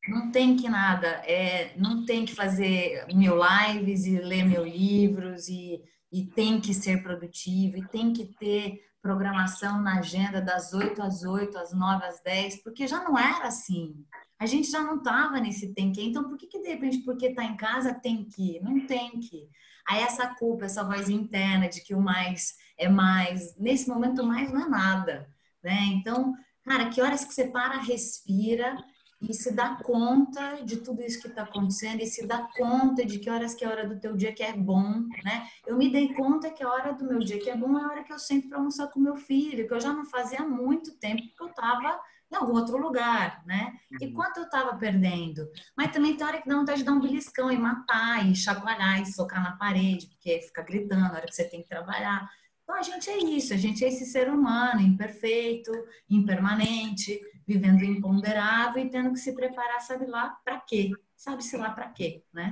Não tem que nada, é, não tem que fazer mil lives e ler mil livros e, e tem que ser produtivo e tem que ter programação na agenda das 8 às 8, às 9 às 10, porque já não era assim. A gente já não estava nesse tem que. Então, por que, que de repente, porque está em casa, tem que? Não tem que. Aí essa culpa, essa voz interna de que o mais é mais, nesse momento mais não é nada. né? Então, cara, que horas que você para, respira e se dá conta de tudo isso que está acontecendo e se dá conta de que horas que é a hora do teu dia que é bom, né? Eu me dei conta que a hora do meu dia que é bom é a hora que eu sento para almoçar com meu filho, que eu já não fazia há muito tempo, porque eu estava em algum outro lugar, né? E uhum. quanto eu estava perdendo? Mas também tem hora que dá vontade de dar um beliscão e matar, e chacoalhar, e socar na parede, porque fica gritando na hora que você tem que trabalhar. Então a gente é isso, a gente é esse ser humano imperfeito, impermanente, vivendo imponderável e tendo que se preparar, sabe lá para quê? Sabe-se lá para quê, né?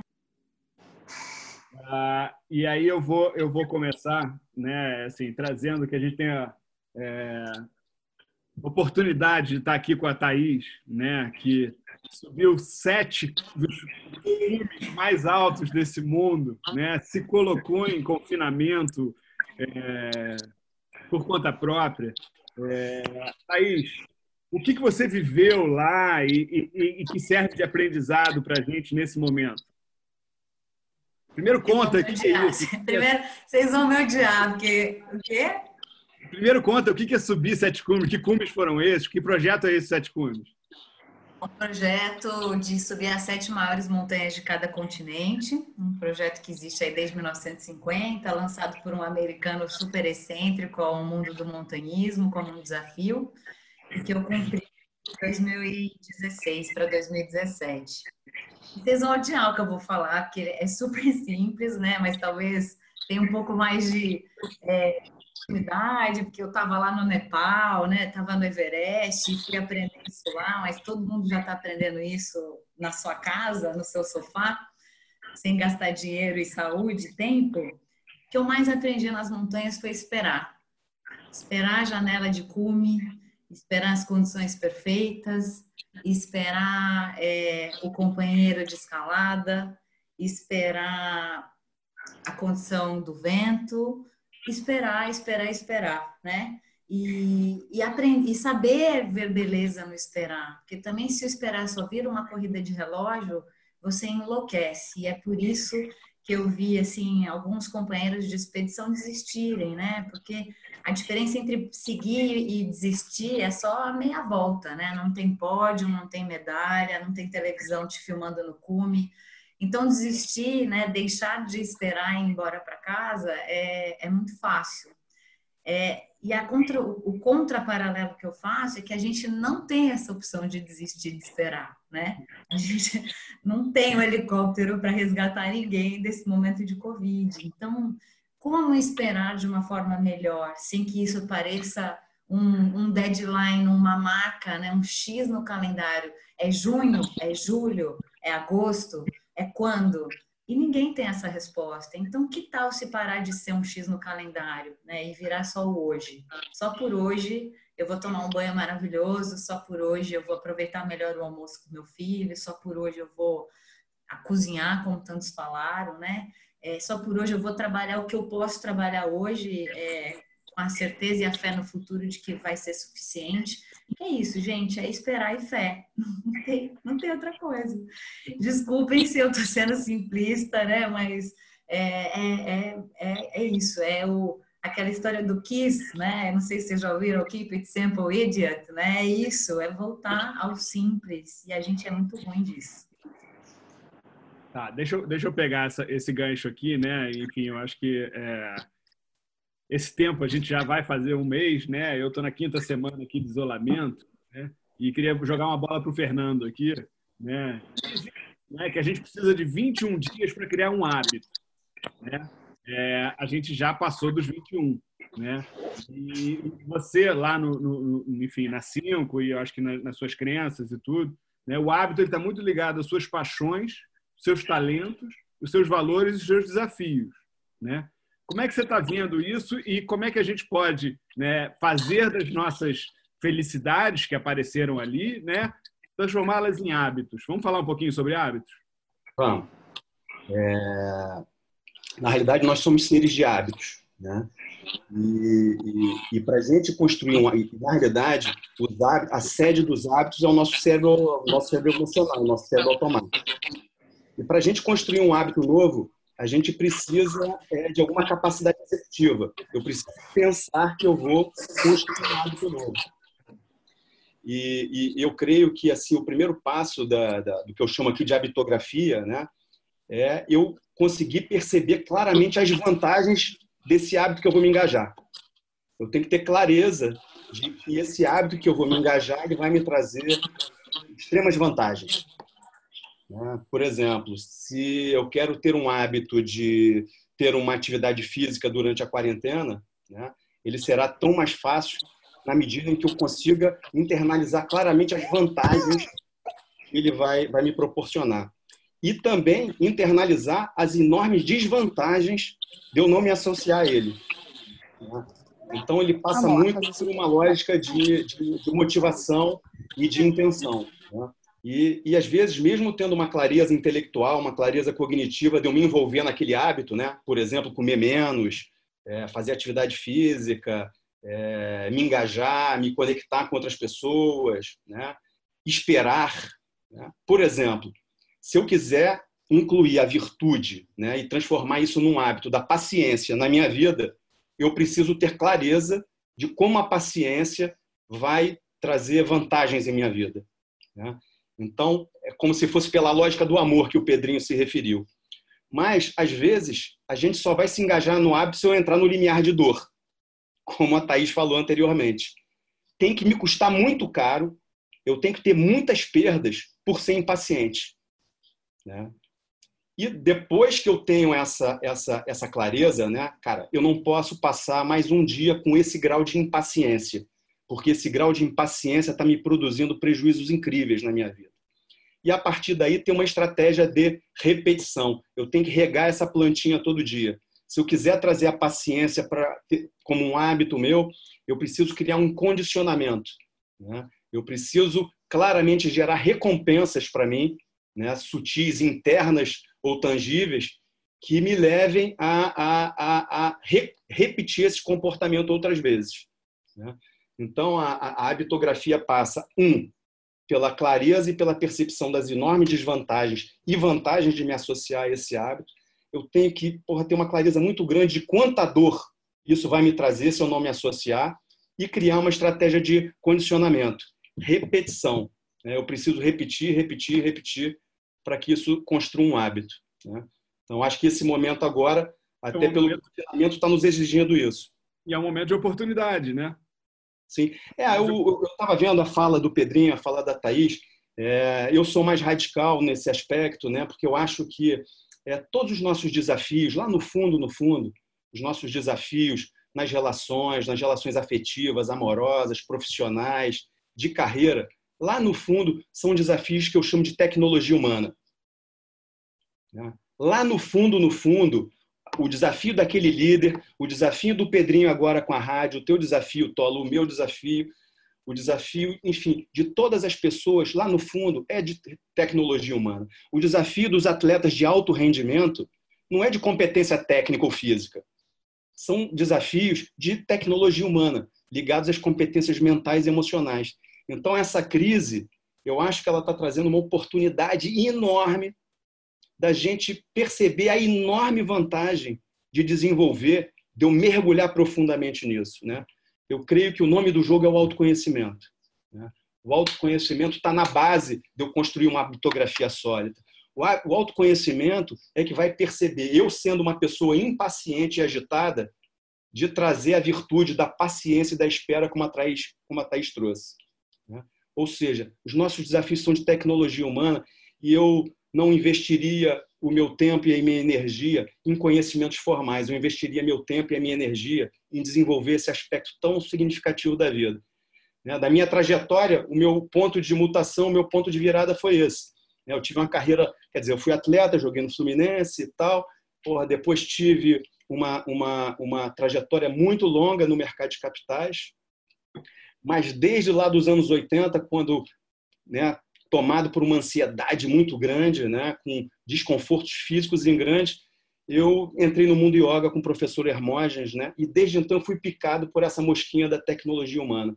Ah, e aí eu vou eu vou começar, né, assim, trazendo que a gente tenha é, oportunidade de estar aqui com a Thaís, né, que subiu sete dos cumes mais altos desse mundo, né, se colocou em confinamento é, por conta própria. É, Thaís, o que, que você viveu lá e, e, e que serve de aprendizado para a gente nesse momento? Primeiro conta que é isso. Primeiro, vocês vão me odiar, porque o quê? Primeiro conta o que é subir sete cumes, que cumes foram esses, que projeto é esse sete cumes? Um projeto de subir as sete maiores montanhas de cada continente, um projeto que existe aí desde 1950, lançado por um americano super excêntrico ao mundo do montanhismo como um desafio que eu cumpri de 2016 para 2017. Vocês vão odiar o que eu vou falar, porque é super simples, né? Mas talvez tenha um pouco mais de é, intimidade, porque eu estava lá no Nepal, né? Estava no Everest, fui aprender isso lá, mas todo mundo já está aprendendo isso na sua casa, no seu sofá, sem gastar dinheiro e saúde, tempo. O que eu mais aprendi nas montanhas foi esperar. Esperar a janela de cume, esperar as condições perfeitas, esperar é, o companheiro de escalada, esperar a condição do vento, esperar, esperar, esperar, né? E, e, aprender, e saber ver beleza no esperar, porque também se o esperar só vira uma corrida de relógio, você enlouquece. E é por isso que eu vi assim alguns companheiros de expedição desistirem, né? Porque a diferença entre seguir e desistir é só a meia volta, né? Não tem pódio, não tem medalha, não tem televisão te filmando no cume. Então desistir, né? Deixar de esperar e ir embora para casa é, é muito fácil. É, e a contra, o contraparalelo que eu faço é que a gente não tem essa opção de desistir de esperar, né? A gente não tem um helicóptero para resgatar ninguém desse momento de Covid. Então, como esperar de uma forma melhor, sem que isso pareça um, um deadline, uma marca, né? um X no calendário? É junho? É julho? É agosto? É quando? E ninguém tem essa resposta. Então, que tal se parar de ser um X no calendário né? e virar só o hoje? Só por hoje eu vou tomar um banho maravilhoso, só por hoje eu vou aproveitar melhor o almoço com meu filho, só por hoje eu vou cozinhar, como tantos falaram, né? É, só por hoje eu vou trabalhar o que eu posso trabalhar hoje, é, com a certeza e a fé no futuro de que vai ser suficiente. É isso, gente, é esperar e fé. Não tem, não tem outra coisa. Desculpem se eu estou sendo simplista, né? Mas é, é, é, é, isso, é o, aquela história do Kiss, né? Não sei se vocês já ouviram, Keep It Simple Idiot, né? É isso, é voltar ao simples. E a gente é muito ruim disso. Tá, deixa eu, deixa eu pegar essa, esse gancho aqui, né? Enfim, eu acho que é, esse tempo a gente já vai fazer um mês, né? Eu estou na quinta semana aqui de isolamento, né? E queria jogar uma bola para o Fernando aqui, né? né? Que a gente precisa de 21 dias para criar um hábito, né? É, a gente já passou dos 21, né? E você lá no, no enfim, na 5 e eu acho que nas, nas suas crenças e tudo, né? O hábito está muito ligado às suas paixões, seus talentos, os seus valores e os seus desafios, né? Como é que você está vendo isso e como é que a gente pode né, fazer das nossas felicidades que apareceram ali, né, transformá-las em hábitos? Vamos falar um pouquinho sobre hábitos? Vamos. É... Na realidade, nós somos seres de hábitos. Né? E, e, e para a gente construir um, na realidade, os hábitos, a sede dos hábitos é o nosso cérebro, o nosso cérebro emocional, o nosso cérebro automático. E para a gente construir um hábito novo, a gente precisa é, de alguma capacidade executiva. Eu preciso pensar que eu vou construir hábito novo. E, e, eu creio que assim o primeiro passo da, da, do que eu chamo aqui de habitografia, né, é eu conseguir perceber claramente as vantagens desse hábito que eu vou me engajar. Eu tenho que ter clareza de que esse hábito que eu vou me engajar ele vai me trazer extremas vantagens. Né? Por exemplo, se eu quero ter um hábito de ter uma atividade física durante a quarentena, né, ele será tão mais fácil na medida em que eu consiga internalizar claramente as vantagens que ele vai, vai me proporcionar. E também internalizar as enormes desvantagens de eu não me associar a ele. Né? Então, ele passa muito por uma lógica de, de, de motivação e de intenção. Né? E, e, às vezes, mesmo tendo uma clareza intelectual, uma clareza cognitiva de eu me envolver naquele hábito, né? por exemplo, comer menos, é, fazer atividade física, é, me engajar, me conectar com outras pessoas, né? esperar. Né? Por exemplo, se eu quiser incluir a virtude né, e transformar isso num hábito da paciência na minha vida, eu preciso ter clareza de como a paciência vai trazer vantagens em minha vida. Né? Então, é como se fosse pela lógica do amor que o Pedrinho se referiu. Mas, às vezes, a gente só vai se engajar no hábito se eu entrar no limiar de dor, como a Thaís falou anteriormente. Tem que me custar muito caro, eu tenho que ter muitas perdas por ser impaciente. Né? E depois que eu tenho essa, essa, essa clareza, né, cara, eu não posso passar mais um dia com esse grau de impaciência, porque esse grau de impaciência está me produzindo prejuízos incríveis na minha vida. E a partir daí tem uma estratégia de repetição. Eu tenho que regar essa plantinha todo dia. Se eu quiser trazer a paciência para como um hábito meu, eu preciso criar um condicionamento. Né? Eu preciso claramente gerar recompensas para mim, né? sutis, internas ou tangíveis que me levem a, a, a, a re, repetir esse comportamento outras vezes. Né? Então, a, a habitografia passa, um, pela clareza e pela percepção das enormes desvantagens e vantagens de me associar a esse hábito. Eu tenho que porra, ter uma clareza muito grande de quanta dor isso vai me trazer se eu não me associar e criar uma estratégia de condicionamento, repetição. Né? Eu preciso repetir, repetir, repetir para que isso construa um hábito. Né? Então, acho que esse momento agora, até é um pelo momento, está nos exigindo isso. E é um momento de oportunidade, né? Sim. É, eu estava vendo a fala do Pedrinho, a fala da Thaís. É, eu sou mais radical nesse aspecto, né? Porque eu acho que é, todos os nossos desafios, lá no fundo, no fundo, os nossos desafios nas relações, nas relações afetivas, amorosas, profissionais, de carreira, lá no fundo, são desafios que eu chamo de tecnologia humana. Né? Lá no fundo, no fundo, o desafio daquele líder, o desafio do Pedrinho agora com a rádio, o teu desafio, Tolo, o meu desafio, o desafio, enfim, de todas as pessoas, lá no fundo, é de tecnologia humana. O desafio dos atletas de alto rendimento não é de competência técnica ou física. São desafios de tecnologia humana, ligados às competências mentais e emocionais. Então, essa crise, eu acho que ela está trazendo uma oportunidade enorme da gente perceber a enorme vantagem de desenvolver, de eu mergulhar profundamente nisso. Né? Eu creio que o nome do jogo é o autoconhecimento. Né? O autoconhecimento está na base de eu construir uma bitografia sólida. O autoconhecimento é que vai perceber, eu sendo uma pessoa impaciente e agitada, de trazer a virtude da paciência e da espera, como a Thaís, como a Thaís trouxe. Né? Ou seja, os nossos desafios são de tecnologia humana e eu não investiria o meu tempo e a minha energia em conhecimentos formais, eu investiria meu tempo e a minha energia em desenvolver esse aspecto tão significativo da vida. Né? Da minha trajetória, o meu ponto de mutação, o meu ponto de virada foi esse. Né? Eu tive uma carreira, quer dizer, eu fui atleta, joguei no Fluminense e tal, porra, depois tive uma, uma, uma trajetória muito longa no mercado de capitais, mas desde lá dos anos 80, quando né, tomado por uma ansiedade muito grande, né, com desconfortos físicos em grandes, eu entrei no mundo yoga com o professor Hermógenes, né, e desde então fui picado por essa mosquinha da tecnologia humana.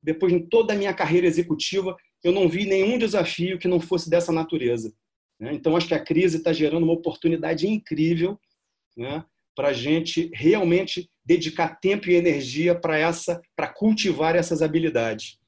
Depois, em toda a minha carreira executiva, eu não vi nenhum desafio que não fosse dessa natureza. Né? Então, acho que a crise está gerando uma oportunidade incrível né, para a gente realmente dedicar tempo e energia para essa, para cultivar essas habilidades.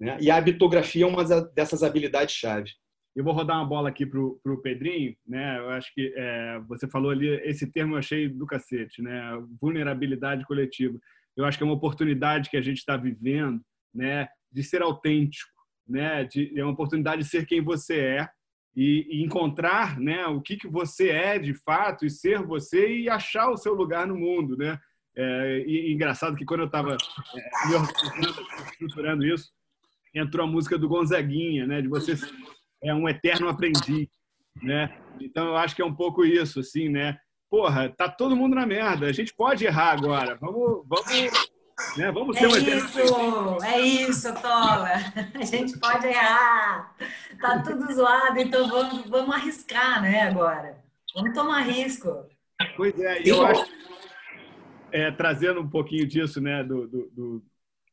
Né? E a habitografia é uma dessas habilidades-chave. Eu vou rodar uma bola aqui para o Pedrinho. Né? Eu acho que é, você falou ali, esse termo eu achei do cacete, né? vulnerabilidade coletiva. Eu acho que é uma oportunidade que a gente está vivendo né? de ser autêntico, né? De, é uma oportunidade de ser quem você é e, e, encontrar né, o que, que você é de fato e ser você e achar o seu lugar no mundo. Né? É, e, e engraçado que quando eu estava é, estruturando isso, entrou a música do Gonzaguinha, né, de você é um eterno aprendiz. Né? Então eu acho que é um pouco isso, assim, né? Porra, tá todo mundo na merda. A gente pode errar agora. Vamos, vamos né? Vamos é isso, é isso, Tola. A gente pode errar. Tá tudo zoado, então vamos, vamos arriscar, né, agora. Vamos tomar risco. Pois é, eu acho é, trazendo um pouquinho disso, né, do, do, do,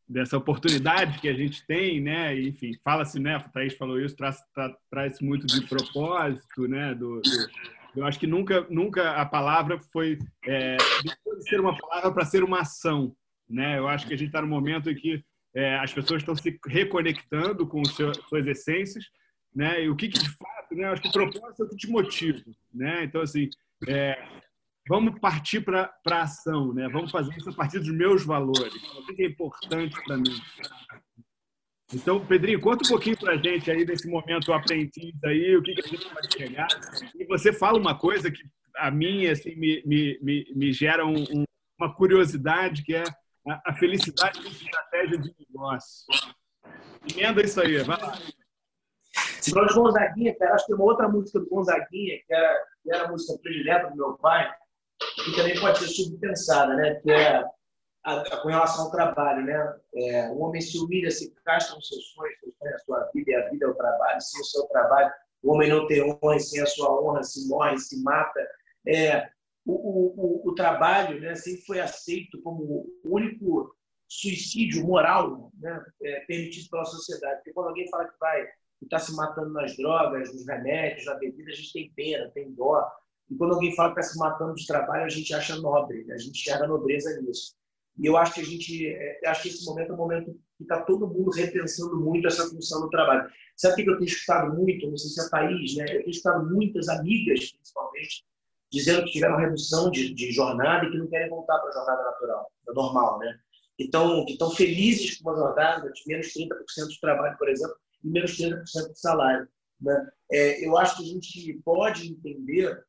dessa oportunidade que a gente tem, né, enfim, fala-se, né, a Thaís falou isso, traz, tra, traz muito de propósito, né, do, eu acho que nunca, nunca a palavra foi é, de ser uma palavra para ser uma ação, né? Eu acho que a gente está no momento em que é, as pessoas estão se reconectando com seu, suas essências, né? E o que, que de fato, né? Eu acho que o propósito é o que te motiva, né? Então assim, é, vamos partir para a ação, né? Vamos fazer isso a partir dos meus valores. O que é importante para mim? Então, Pedrinho, conta um pouquinho para a gente aí desse momento aprendiz aí, o que, que a gente vai chegar. E você fala uma coisa que a mim assim, me, me, me, me gera um, um, uma curiosidade, que é a felicidade de estratégia de negócio. Emenda isso aí, vai lá. De Gonzaguinha, cara, acho que tem uma outra música do Gonzaguinha, que era, que era a música predileta do meu pai, que também pode ser subpensada, né? que é a, a, com relação ao trabalho. Né? É, o homem se humilha, se castra nos seus sonhos, a sua vida, e a vida é o trabalho, sem o seu trabalho, o homem não tem honra, sem a sua honra se morre, se mata. É, o, o, o, trabalho né, sempre foi aceito como o único suicídio moral né, é, permitido pela sociedade. Porque quando alguém fala que vai está se matando nas drogas, nos remédios, na bebida, a gente tem pena, tem dó. E quando alguém fala que está se matando de trabalho, a gente acha nobre, né? a gente enxerga nobreza nisso. E eu acho que a gente, é, acho que esse momento é um momento que está todo mundo repensando muito essa função do trabalho. Sabe o que eu tenho escutado muito? Não sei se é país, né? Eu tenho escutado muitas amigas, principalmente, dizendo que tiveram redução de, de jornada e que não querem voltar para a jornada natural, normal, né? Então, que estão felizes com uma jornada de menos 30% de trabalho, por exemplo, e menos 30% de salário. Né? É, eu acho que a gente pode entender,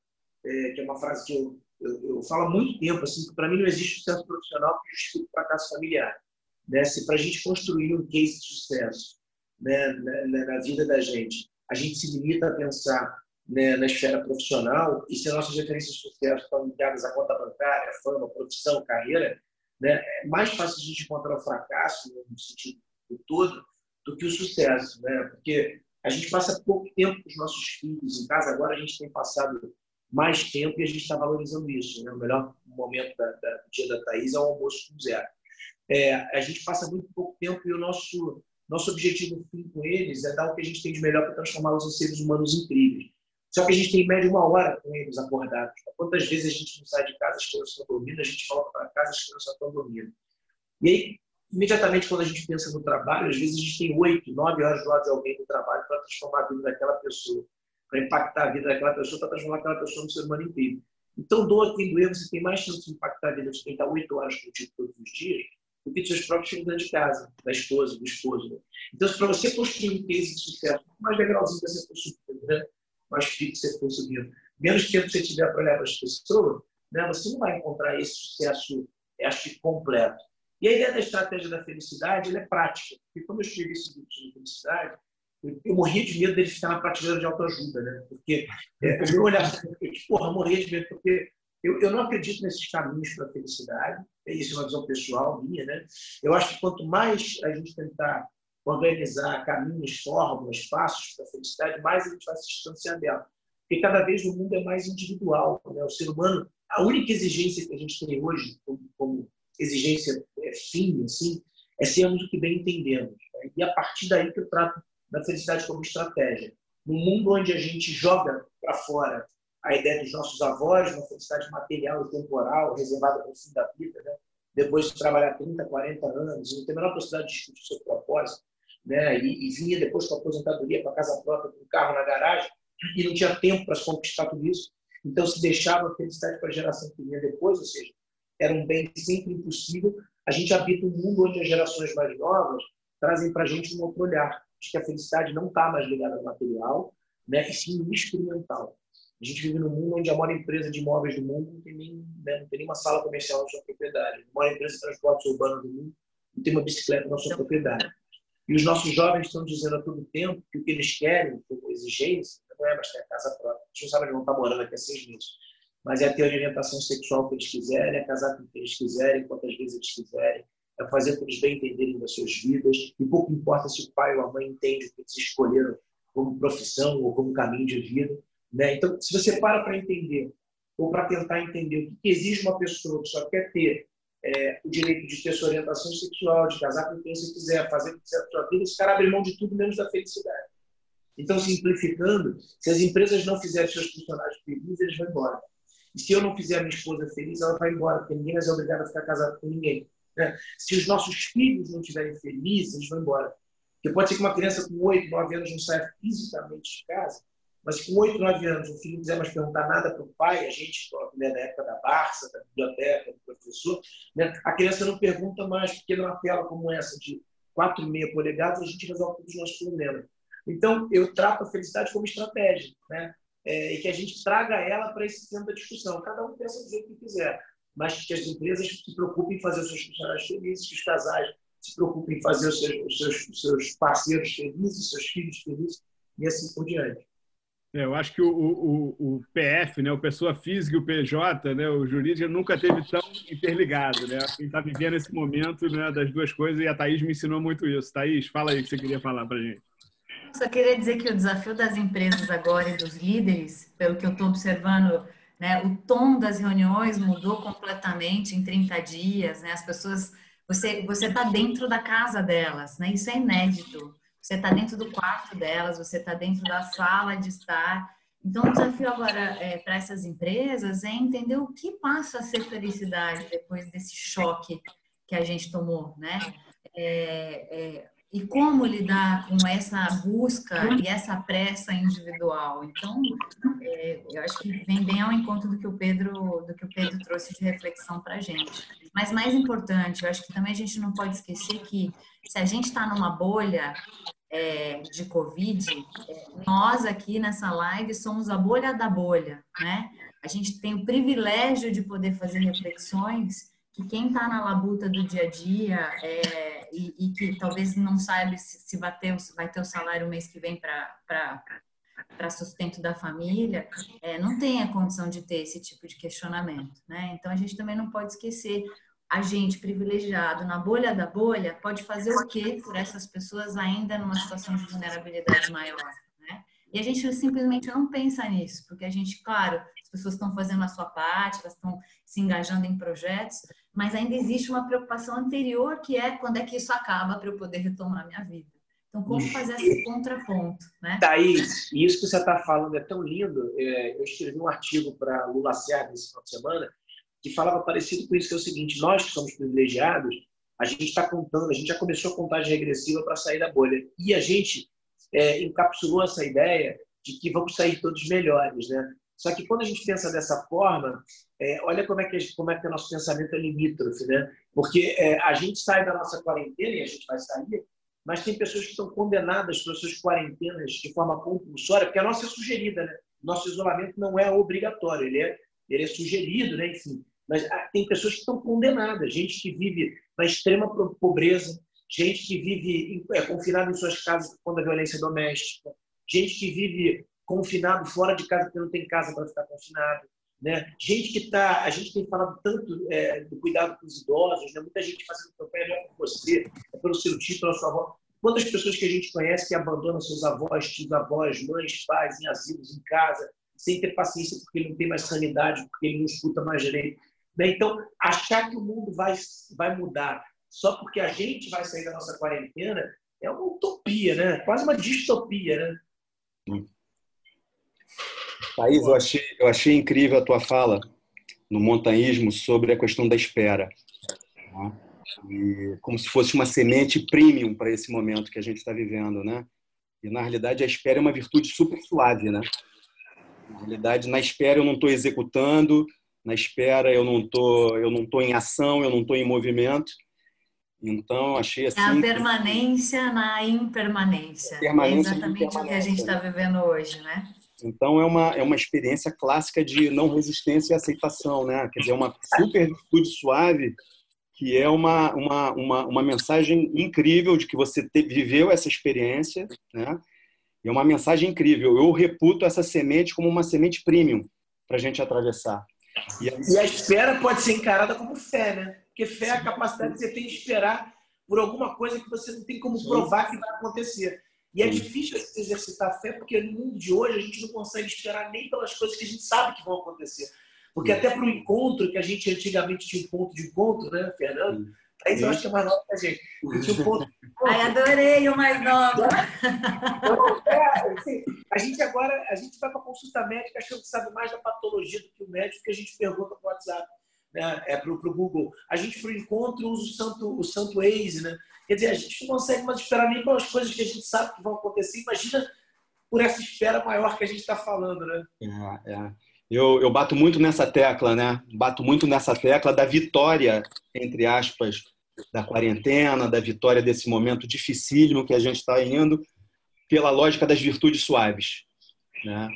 é, que é uma frase que eu, eu, eu falo há muito tempo, assim, que para mim não existe sucesso profissional que justifique fracasso familiar. Né? Se para a gente construir um case de sucesso né, na, na vida da gente, a gente se limita a pensar né, na esfera profissional, e se nossas referências de sucesso estão ligadas à conta bancária, fama, profissão, carreira, né, é mais fácil a gente encontrar o fracasso, né, no sentido todo, do que o sucesso. Né? Porque a gente passa pouco tempo com os nossos filhos em casa, agora a gente tem passado mais tempo e a gente está valorizando isso. Né? O melhor momento da, da, do dia da Thaís é o almoço com zero. É, a gente passa muito pouco tempo e o nosso, nosso objetivo fim com eles é dar o que a gente tem de melhor para transformá-los em seres humanos incríveis. Só que a gente tem em média uma hora com eles acordados. Quantas vezes a gente não sai de casa, as crianças estão dormindo, a gente volta para casa, as crianças estão dormindo. E aí, imediatamente, quando a gente pensa no trabalho, às vezes a gente tem oito, nove horas do lado de alguém no trabalho para transformar a vida daquela pessoa, para impactar a vida daquela pessoa, para transformar aquela pessoa num ser humano incrível. Então, doa quem doer, você tem mais chance de impactar a vida de quem está oito horas contigo todos os dias do que de seus próprios filhos dentro de casa, da esposa, do esposo. Né? Então, para você construir um case de sucesso, mais degrauzinho você for né? mais frio você subindo, menos tempo você tiver para olhar para as pessoas, né, você não vai encontrar esse sucesso, acho que completo. E a ideia da estratégia da felicidade é prática. Porque quando eu escrevi esse livro sobre felicidade, eu, morria de medo dele ficar na prateleira de autoajuda, né? Porque é, eu olhava, eu, porra, morria de medo, porque eu, eu não acredito nesses caminhos para a felicidade. É isso é uma visão pessoal minha, né? Eu acho que quanto mais a gente tentar organizar caminhos, fórmulas, passos para a felicidade, mais a gente vai se distanciar dela. Porque cada vez o mundo é mais individual. Né? O ser humano, a única exigência que a gente tem hoje, como, como exigência é, fim, assim, é sermos o que bem entendemos. Né? E a partir daí que eu trato da felicidade como estratégia. No mundo onde a gente joga para fora a ideia dos nossos avós, uma felicidade material e temporal, reservada para o fim da vida, né? depois de trabalhar 30, 40 anos, não tem a menor possibilidade de discutir o seu propósito, né? E, e vinha depois com a aposentadoria para casa própria, com o carro na garagem, e não tinha tempo para conquistar tudo isso. Então, se deixava a felicidade para a geração que vinha depois, ou seja, era um bem sempre impossível. A gente habita um mundo onde as gerações mais novas trazem para a gente um outro olhar, de que a felicidade não está mais ligada ao material, né, e sim experimental. A gente vive num mundo onde a maior empresa de imóveis do mundo não tem, nem, né, não tem nenhuma sala comercial na sua propriedade. A maior empresa de transportes urbanos do mundo não tem uma bicicleta na sua propriedade. E os nossos jovens estão dizendo a todo tempo que o que eles querem, como exigência, não é mais ter a casa própria. A gente não sabe onde vão estar morando aqui a seis meses. Mas é ter a orientação sexual que eles quiserem, é casar com quem eles quiserem, quantas vezes eles quiserem, é fazer o que eles bem entenderem das suas vidas. E pouco importa se o pai ou a mãe entende o que eles escolheram como profissão ou como caminho de vida. Né? Então, se você para para entender, ou para tentar entender o que exige uma pessoa que só quer ter é, o direito de ter sua orientação sexual, de casar com quem você quiser, fazer o que quiser com sua vida, esse cara abre mão de tudo menos da felicidade. Então, simplificando, se as empresas não fizerem seus funcionários felizes, eles vão embora. E se eu não fizer minha esposa feliz, ela vai embora, porque ninguém mais é obrigado a ficar casado com ninguém. Né? Se os nossos filhos não estiverem felizes, eles vão embora. Porque pode ser que uma criança com 8, 9 anos não saia fisicamente de casa, mas com 8, 9 anos o filho não quiser mais perguntar nada para o pai, a gente, né, na época da Barça, da biblioteca, do professor, né, a criança não pergunta mais, porque numa tela como essa de 4,5 polegadas, a gente resolve todos os nossos problemas. Então, eu trato a felicidade como estratégia, né? É, e que a gente traga ela para esse centro da discussão. Cada um pensa do jeito que quiser, mas que as empresas se preocupem em fazer os seus funcionários felizes, que os casais se preocupem em fazer os seus, os seus, os seus parceiros felizes, os seus filhos felizes, e assim por diante. É, eu acho que o, o, o, PF, né, o pessoa física e o PJ, né, o jurídico, nunca teve tão interligado. Né? Quem está vivendo esse momento né, das duas coisas, e a Thaís me ensinou muito isso. Thaís, fala aí o que você queria falar para a gente. Só queria dizer que o desafio das empresas agora e dos líderes, pelo que eu estou observando, né, o tom das reuniões mudou completamente em 30 dias. Né? As pessoas, você você está dentro da casa delas, né? Isso é inédito. Você está dentro do quarto delas, você está dentro da sala de estar. Então, o desafio agora é, para essas empresas é entender o que passa a ser felicidade depois desse choque que a gente tomou, né? É, é, e como lidar com essa busca e essa pressa individual. Então, é, eu acho que vem bem ao encontro do que o Pedro, do que o Pedro trouxe de reflexão para a gente. Mas mais importante, eu acho que também a gente não pode esquecer que se a gente está numa bolha, é, de Covid, é, nós aqui nessa live somos a bolha da bolha, né? A gente tem o privilégio de poder fazer reflexões que quem está na labuta do dia a dia é, e, e, que talvez não saiba se, se vai, ter, se vai ter o salário mês que vem para sustento da família, é, não tem a condição de ter esse tipo de questionamento, né? Então a gente também não pode esquecer a gente privilegiado na bolha da bolha pode fazer o quê por essas pessoas ainda numa situação de vulnerabilidade maior, né? E a gente simplesmente não pensa nisso, porque a gente, claro, as pessoas estão fazendo a sua parte, elas estão se engajando em projetos, mas ainda existe uma preocupação anterior que é quando é que isso acaba para eu poder retomar minha vida. Então, como fazer esse contraponto, né? Thaís, isso que você está falando é tão lindo. É, eu escrevi um artigo para Lula Serra esse final de semana que falava parecido com isso, que é o seguinte, nós que somos privilegiados, a gente está contando, a gente já começou a contagem regressiva para sair da bolha. E a gente é, encapsulou essa ideia de que vamos sair todos melhores, né? Só que quando a gente pensa dessa forma, é, olha como é, que, como é que o nosso pensamento é limítrofe, né? Porque é, a gente sai da nossa quarentena e a gente vai sair, mas tem pessoas que estão condenadas pelas suas quarentenas de forma compulsória, porque a nossa é sugerida, né? Nosso isolamento não é obrigatório, ele é, ele é sugerido, né? Enfim, mas ah, tem pessoas que estão condenadas, gente que vive na extrema pobreza, gente que vive é, confinada em suas casas por conta da violência doméstica, gente que vive confinado fora de casa porque não tem casa para ficar confinado, né? Gente que está, a gente tem falado tanto é, do cuidado com os idosos, né? Muita gente fazendo campanha não é por você, é pelo seu tio, pela sua avó. Quantas pessoas que a gente conhece que abandonam seus avós, tios, avós, mães, pais em asilos, em casa, sem ter paciência porque ele não tem mais sanidade, porque ele não escuta mais direito. Né? Então, achar que o mundo vai, vai mudar só porque a gente vai sair da nossa quarentena é uma utopia, né? quase uma distopia. Né? Thaís, eu achei, eu achei incrível a tua fala no montanhismo sobre a questão da espera. Né? e como se fosse uma semente premium para esse momento que a gente está vivendo, né? E na realidade a espera é uma virtude super suave, né? Na realidade, na espera eu não estou executando, na espera eu não tô, eu não tô em ação, eu não estou em movimento. Então achei assim. É a assim permanência na impermanência. Permanência é exatamente o que a gente está vivendo hoje, né? Então é uma é uma experiência clássica de não resistência e aceitação, né? Quer dizer, uma super virtude suave que é uma, uma, uma, uma mensagem incrível de que você te, viveu essa experiência, né? E é uma mensagem incrível. Eu reputo essa semente como uma semente premium para a gente atravessar. E a... e a espera pode ser encarada como fé, né? Porque fé é a capacidade que você tem de esperar por alguma coisa que você não tem como provar que vai acontecer. E é difícil exercitar a fé porque no mundo de hoje a gente não consegue esperar nem pelas coisas que a gente sabe que vão acontecer. Porque até para o encontro, que a gente antigamente tinha um ponto de encontro, né, Fernando? Aí eu acho que é mais nova que a gente. tinha um ponto Ai, adorei o mais nova. Então, é, assim, a gente agora a gente vai para consulta médica achando que sabe mais da patologia do que o médico, que a gente pergunta para o WhatsApp, né? é para o Google. A gente, o encontro, usa o santo, o santo Waze, né? Quer dizer, a gente não consegue mais esperar nem pelas coisas que a gente sabe que vão acontecer. Imagina por essa espera maior que a gente está falando, né? É, é eu, eu bato muito nessa tecla, né? Bato muito nessa tecla da vitória, entre aspas, da quarentena, da vitória desse momento dificílimo que a gente está indo, pela lógica das virtudes suaves, né?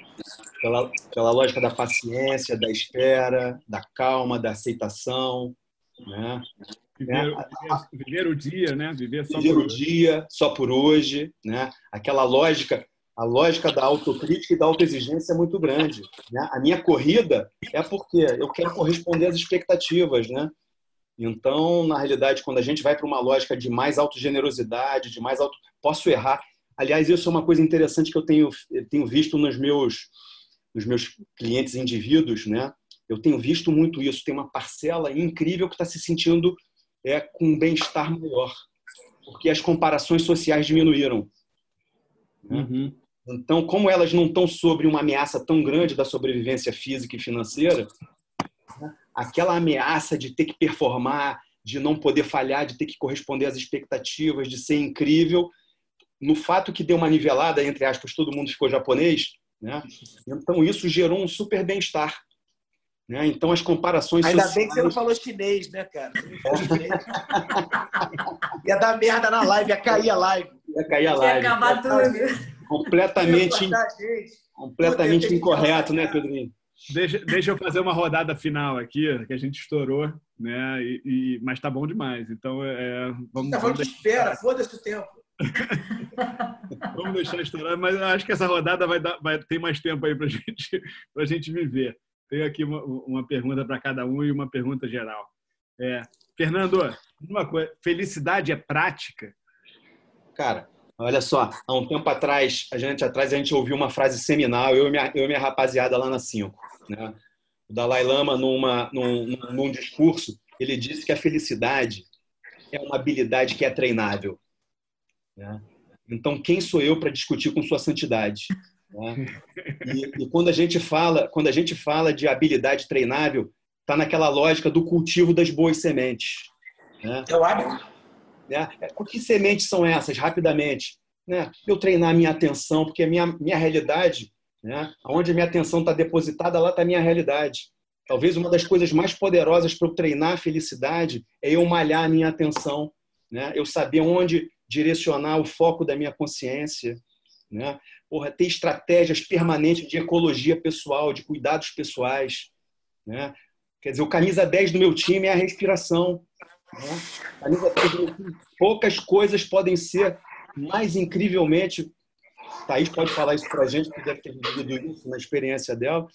Pela, pela lógica da paciência, da espera, da calma, da aceitação, né? Viver, viver, viver, o dia, né? Viver, só viver o hoje. dia, só por hoje, né? Aquela lógica a lógica da autocrítica e da autoexigência é muito grande. Né? A minha corrida é porque eu quero corresponder às expectativas, né? Então, na realidade, quando a gente vai para uma lógica de mais autogenerosidade, de mais auto... Posso errar. Aliás, isso é uma coisa interessante que eu tenho, eu tenho visto nos meus, nos meus clientes indivíduos, né? Eu tenho visto muito isso. Tem uma parcela incrível que está se sentindo é, com um bem-estar maior, porque as comparações sociais diminuíram. Né? Uhum. Então, como elas não estão sobre uma ameaça tão grande da sobrevivência física e financeira, né, aquela ameaça de ter que performar, de não poder falhar, de ter que corresponder às expectativas, de ser incrível, no fato que deu uma nivelada, entre aspas, todo mundo ficou japonês, né? então isso gerou um super bem-estar. Né? Então as comparações Ainda sociais... bem que você não falou chinês, né, cara? Chinês. ia dar merda na live, ia cair a live. Ia cair a live. Ia acabar tudo completamente, completamente incorreto, né, Pedrinho? Deixa, deixa eu fazer uma rodada final aqui, que a gente estourou, né? E, e mas tá bom demais. Então, é, vamos. Tá falando de espera, foda-se o tempo. vamos deixar estourar, mas acho que essa rodada vai, dar, vai ter mais tempo aí para gente, a gente viver. Tenho aqui uma, uma pergunta para cada um e uma pergunta geral. É, Fernando, uma coisa, felicidade é prática? Cara, Olha só, há um tempo atrás, a gente atrás a gente ouviu uma frase seminal, eu e minha, eu e minha rapaziada lá na 5. Né? O Dalai Lama, numa, num, num discurso, ele disse que a felicidade é uma habilidade que é treinável. Né? Então, quem sou eu para discutir com sua santidade? Né? E, e, quando a gente fala, quando a gente fala de habilidade treinável, está naquela lógica do cultivo das boas sementes. Né? É o hábito. Né? É, que sementes são essas, rapidamente? Né? Eu treinar a minha atenção, porque a minha, minha realidade, né? onde a minha atenção está depositada, lá está a minha realidade. Talvez uma das coisas mais poderosas para eu treinar a felicidade é eu malhar a minha atenção, né? eu saber onde direcionar o foco da minha consciência. Né? Porra, ter estratégias permanentes de ecologia pessoal, de cuidados pessoais. Né? Quer dizer, o camisa 10 do meu time é a respiração. Né? Poucas coisas podem ser mais incrivelmente. Thaís pode falar isso para a gente, que deve ter vivido isso na experiência dela.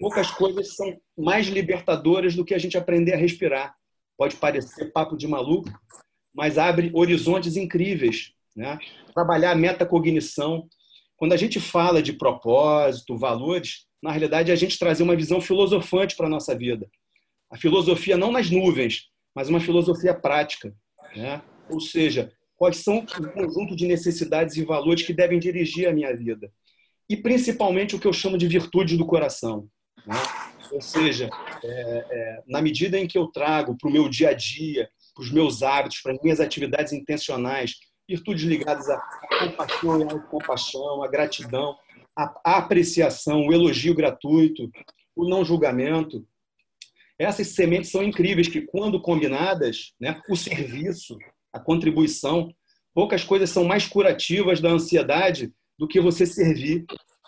Poucas coisas são mais libertadoras do que a gente aprender a respirar. Pode parecer papo de maluco, mas abre horizontes incríveis. Né? Trabalhar a metacognição. Quando a gente fala de propósito, valores, na realidade é a gente trazer uma visão filosofante para a nossa vida. A filosofia não nas nuvens, mas uma filosofia prática. Né? Ou seja, quais são o conjunto de necessidades e valores que devem dirigir a minha vida. E principalmente o que eu chamo de virtude do coração. Né? Ou seja, é, é, na medida em que eu trago para o meu dia a dia para os meus hábitos, para as minhas atividades intencionais, virtudes ligadas à compaixão e à compaixão, à gratidão, à apreciação, o elogio gratuito, o não julgamento. Essas sementes são incríveis que, quando combinadas, né, o serviço, a contribuição, poucas coisas são mais curativas da ansiedade do que você servir,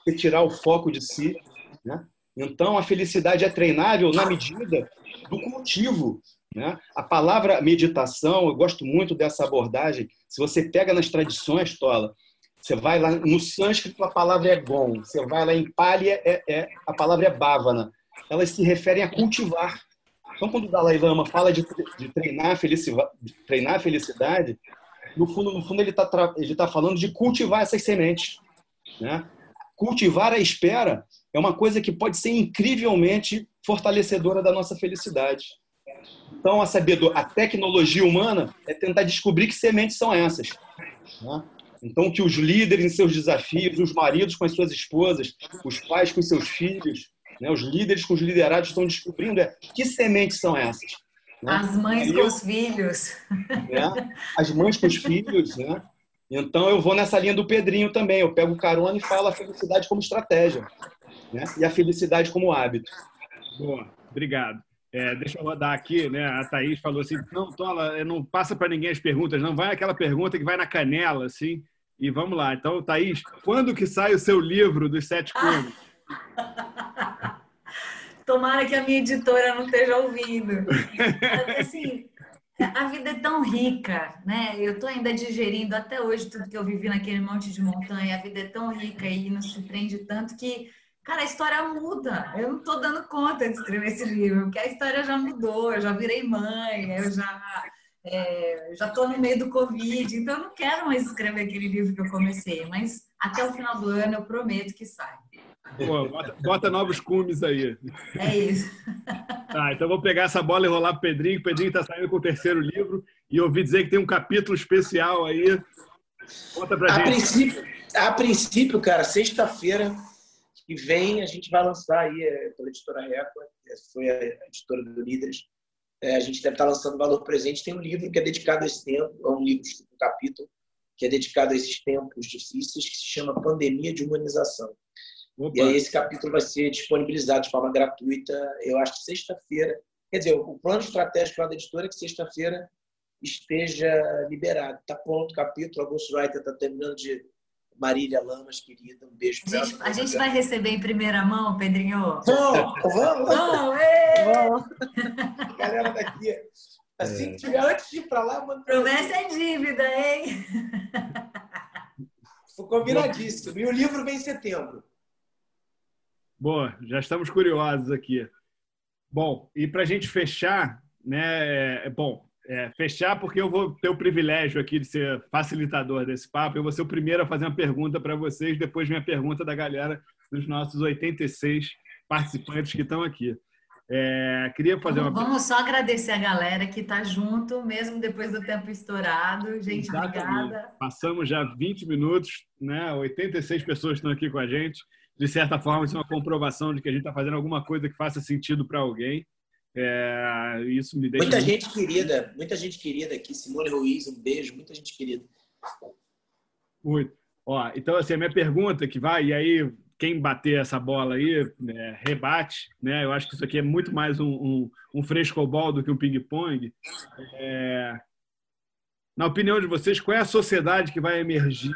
retirar o foco de si. Né? Então, a felicidade é treinável na medida do cultivo. Né? A palavra meditação, eu gosto muito dessa abordagem. Se você pega nas tradições, Tola, você vai lá no sânscrito, a palavra é gon. Você vai lá em Pali, é, é, a palavra é bhavana. Elas se referem a cultivar. Então, quando o Dalai Lama fala de, de treinar, a felicidade, treinar a felicidade, no fundo, no fundo ele está ele tá falando de cultivar essas sementes. Né? Cultivar a espera é uma coisa que pode ser incrivelmente fortalecedora da nossa felicidade. Então, a sabedoria, a tecnologia humana é tentar descobrir que sementes são essas. Né? Então, que os líderes em seus desafios, os maridos com as suas esposas, os pais com seus filhos, né? os líderes com os liderados estão descobrindo é que sementes são essas. Né? As mães com os filhos. Né? As mães com os filhos, né? Então eu vou nessa linha do Pedrinho também. Eu pego carona e falo a felicidade como estratégia, né? E a felicidade como hábito. Boa, obrigado. É, deixa eu rodar aqui, né? A Thaís falou assim: não, Tola, não passa para ninguém as perguntas, não. Vai aquela pergunta que vai na canela, assim. E vamos lá. Então, Thaís, quando que sai o seu livro dos sete cômodos? Tomara que a minha editora não esteja ouvindo. Assim, a vida é tão rica, né? Eu estou ainda digerindo até hoje tudo que eu vivi naquele monte de montanha. A vida é tão rica e nos surpreende tanto que, cara, a história muda. Eu não estou dando conta de escrever esse livro, porque a história já mudou. Eu já virei mãe, eu já é, já estou no meio do Covid, então eu não quero mais escrever aquele livro que eu comecei. Mas até o final do ano eu prometo que sai. Pô, bota, bota, novos cumes aí. É isso. Tá, então vou pegar essa bola e rolar pro Pedrinho. O Pedrinho está saindo com o terceiro livro e ouvi dizer que tem um capítulo especial aí. Conta pra a gente. Princípio, a princípio, cara, sexta-feira que vem a gente vai lançar aí é, pela editora Record, foi a editora do Líderes. É, a gente deve estar lançando Valor Presente. Tem um livro que é dedicado a esse tempo, é um livro, um capítulo que é dedicado a esses tempos difíceis, que se chama Pandemia de Humanização. Opa. E aí esse capítulo vai ser disponibilizado de forma gratuita, eu acho que sexta-feira. Quer dizer, o plano estratégico lá da editora é que sexta-feira esteja liberado. Está pronto o capítulo, a Ghostwriter está terminando de... Marília Lamas, querida, um beijo A gente, a gente vai receber em primeira mão, Pedrinho? Vamos, vamos! Vamos, vamos! Galera daqui. Assim que tiver antes de ir para lá, manda. Promessa é dívida, hein? Foi combinadíssimo. E o livro vem em setembro. Boa, já estamos curiosos aqui. Bom, e para a gente fechar, né? É, bom, é, fechar porque eu vou ter o privilégio aqui de ser facilitador desse papo. Eu vou ser o primeiro a fazer uma pergunta para vocês, depois vem a pergunta da galera dos nossos 86 participantes que estão aqui. É, queria fazer uma. Vamos só agradecer a galera que está junto, mesmo depois do tempo estourado. Gente, Exatamente. obrigada. Passamos já 20 minutos, né? 86 pessoas estão aqui com a gente de certa forma, isso é uma comprovação de que a gente está fazendo alguma coisa que faça sentido para alguém. É, isso me deixa. Muita muito... gente querida, muita gente querida aqui. Simone Ruiz, um beijo, muita gente querida. Muito. Ó, então, assim, a minha pergunta que vai, e aí quem bater essa bola aí, é, rebate, né? Eu acho que isso aqui é muito mais um, um, um frescobol do que um ping-pong. É... Na opinião de vocês, qual é a sociedade que vai emergir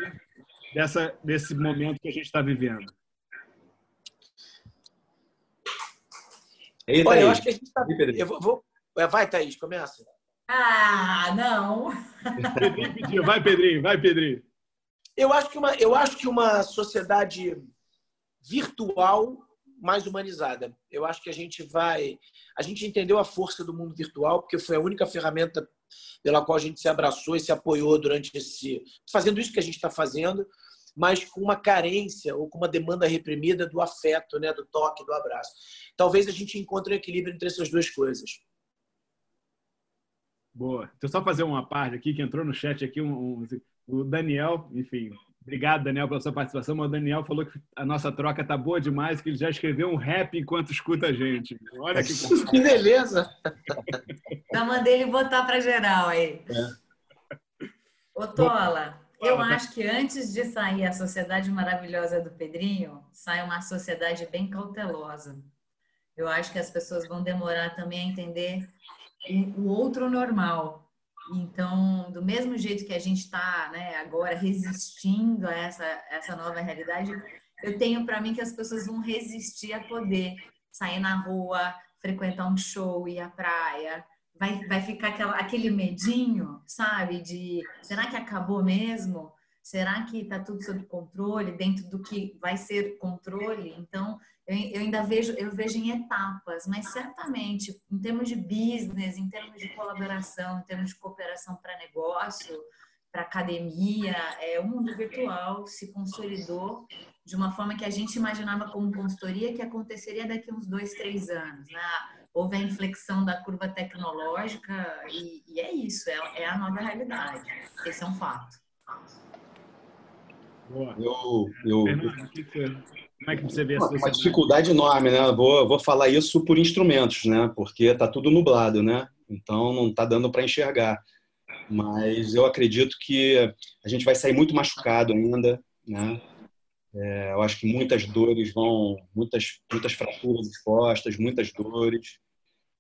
dessa, desse momento que a gente está vivendo? Olha, eu acho que a gente está. Eu vou, é, Vai, Thaís, começa. Ah, não. Pedrinho pediu. Vai, Pedrinho, vai, Pedrinho. Eu acho que uma, eu acho que uma sociedade virtual mais humanizada. Eu acho que a gente vai. A gente entendeu a força do mundo virtual, porque foi a única ferramenta pela qual a gente se abraçou e se apoiou durante esse. fazendo isso que a gente está fazendo mas com uma carência ou com uma demanda reprimida do afeto, né, do toque, do abraço. Talvez a gente encontre um equilíbrio entre essas duas coisas. Boa. Deixa eu só fazer uma parte aqui que entrou no chat aqui um, um, o Daniel, enfim, Obrigado, Daniel, pela sua participação. O Daniel falou que a nossa troca tá boa demais, que ele já escreveu um rap enquanto escuta a gente. Olha que, que beleza! Já mandei ele botar para geral aí. É. Ô, Tola, eu acho que antes de sair a Sociedade Maravilhosa do Pedrinho, sai uma sociedade bem cautelosa. Eu acho que as pessoas vão demorar também a entender o outro normal, então, do mesmo jeito que a gente está né, agora resistindo a essa, essa nova realidade, eu tenho para mim que as pessoas vão resistir a poder sair na rua, frequentar um show, ir à praia. Vai, vai ficar aquela, aquele medinho, sabe? De será que acabou mesmo? Será que está tudo sob controle, dentro do que vai ser controle? Então, eu, eu, ainda vejo, eu vejo em etapas, mas certamente, em termos de business, em termos de colaboração, em termos de cooperação para negócio, para academia, é, o mundo virtual se consolidou de uma forma que a gente imaginava como consultoria que aconteceria daqui uns dois, três anos. Né? Houve a inflexão da curva tecnológica e, e é isso, é, é a nova realidade. Esse é um fato. Eu, eu, como é que você vê essa Uma dificuldade enorme, né? Vou, vou falar isso por instrumentos, né? Porque está tudo nublado, né? Então não está dando para enxergar. Mas eu acredito que a gente vai sair muito machucado ainda, né? É, eu acho que muitas dores vão, muitas, muitas fraturas expostas, muitas dores.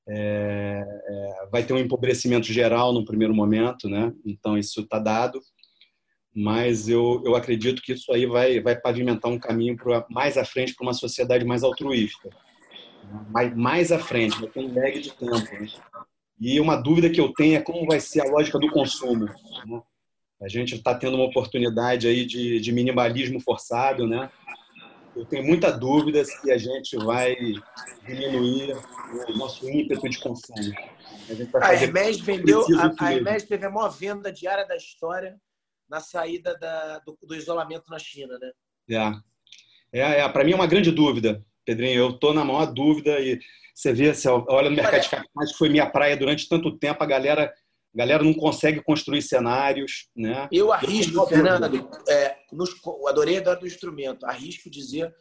É, é, vai ter um empobrecimento geral no primeiro momento, né? Então isso está dado mas eu, eu acredito que isso aí vai, vai pavimentar um caminho pra, mais à frente para uma sociedade mais altruísta. Mais, mais à frente, vai ter um lag de tempo. Né? E uma dúvida que eu tenho é como vai ser a lógica do consumo. Né? A gente está tendo uma oportunidade aí de, de minimalismo forçado, né? Eu tenho muita dúvida se a gente vai diminuir o nosso ímpeto de consumo. A, a Hermes vendeu, a, a Hermes teve a maior venda diária da história na saída da, do, do, isolamento na China, né? É, é, é para mim é uma grande dúvida, Pedrinho. Eu estou na maior dúvida e você vê, você olha no mercado de capitais, que foi minha praia durante tanto tempo, a galera, a galera não consegue construir cenários, né? Eu arrisco, Fernando, é, nos, adorei a do instrumento, arrisco dizer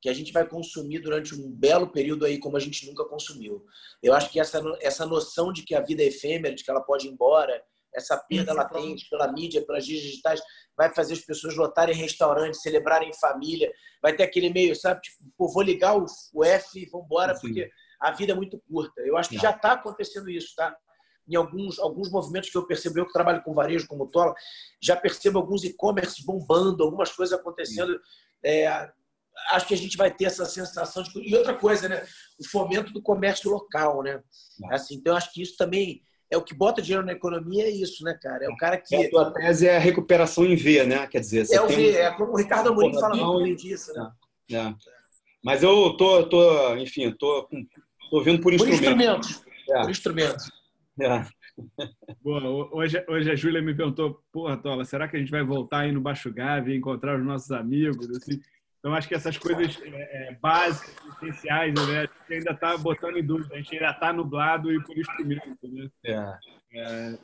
que a gente vai consumir durante um belo período aí como a gente nunca consumiu. Eu acho que essa, essa noção de que a vida é efêmera, de que ela pode ir embora, essa perda Isso, latente pela mídia, pelas digitais, vai fazer as pessoas lotarem restaurantes, celebrarem em família, vai ter aquele meio, sabe? Tipo, pô, vou ligar o, o F e vamos embora, porque a vida é muito curta. Eu acho que já está acontecendo isso, tá? Em alguns, alguns movimentos que eu percebo, eu que trabalho com varejo como Tola, já percebo alguns e-commerce bombando, algumas coisas acontecendo. É, acho que a gente vai ter essa sensação de. E outra coisa, né? O fomento do comércio local, né? Assim, então, acho que isso também é o que bota dinheiro na economia é isso, né, cara? É o cara que. A tua tese é a recuperação em V, né? Quer dizer, é o V, um... é como o Ricardo Amorim fala muito disso, né? É. É. Mas eu tô, tô enfim, tô, tô vendo por instrumentos. Por instrumentos. É. Por instrumentos. É. Boa, hoje, hoje a Júlia me perguntou, porra, Tola, será que a gente vai voltar aí no Baixo Gave, encontrar os nossos amigos? Assim, então, acho que essas coisas é, é, básicas, essenciais, né? a gente ainda está botando em dúvida, a gente ainda está nublado e por instrumento. Né? É. É,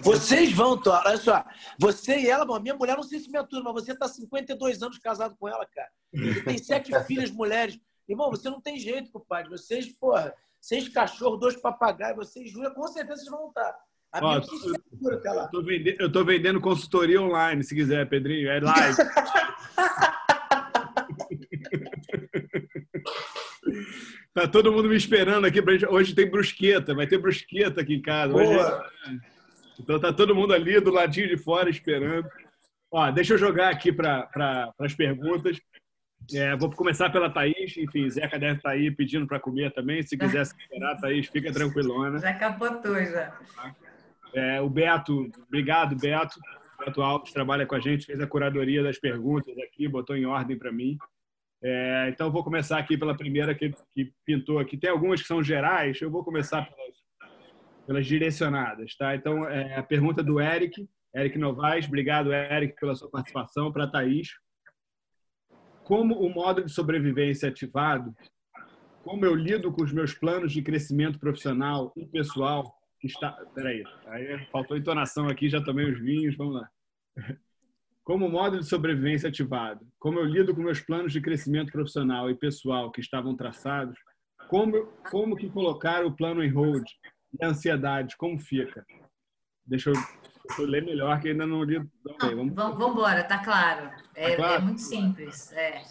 Vocês vão, Tó, olha só, você e ela, bom, minha mulher não sei se me atura, mas você está 52 anos casado com ela, cara. Você tem sete filhas mulheres. Irmão, você não tem jeito, compadre. Vocês, porra, seis cachorros, dois papagaios, vocês juram, com certeza vocês vão estar. A Ó, minha eu, tá tô vendendo, eu tô vendendo consultoria online, se quiser, Pedrinho. É live. Tá todo mundo me esperando aqui pra gente. Hoje tem brusqueta, vai ter brusqueta aqui em casa. Hoje... Então tá todo mundo ali do ladinho de fora esperando. Ó, deixa eu jogar aqui para pra, as perguntas. É, vou começar pela Thaís. Enfim, Zeca deve estar tá aí pedindo para comer também. Se quiser se esperar, Thaís, fica tranquilona. Já capotou, já. É, o Beto, obrigado, Beto. Beto Alves trabalha com a gente, fez a curadoria das perguntas aqui, botou em ordem para mim. É, então, vou começar aqui pela primeira que, que, pintou aqui. Tem algumas que são gerais, eu vou começar pelas, pelas direcionadas. Tá? Então, é, a pergunta do Eric, Eric Novaes. Obrigado, Eric, pela sua participação. Para a Thaís. Como o modo de sobrevivência é ativado, como eu lido com os meus planos de crescimento profissional e pessoal que está... Peraí, aí faltou entonação aqui, já tomei os vinhos, vamos lá como modo de sobrevivência ativado, como eu lido com meus planos de crescimento profissional e pessoal que estavam traçados, como, como que colocar o plano em hold e a ansiedade, como fica? Deixa eu, eu ler melhor, que ainda não li. Okay, vamos... vamos embora, tá claro. É, tá claro? é muito simples. É.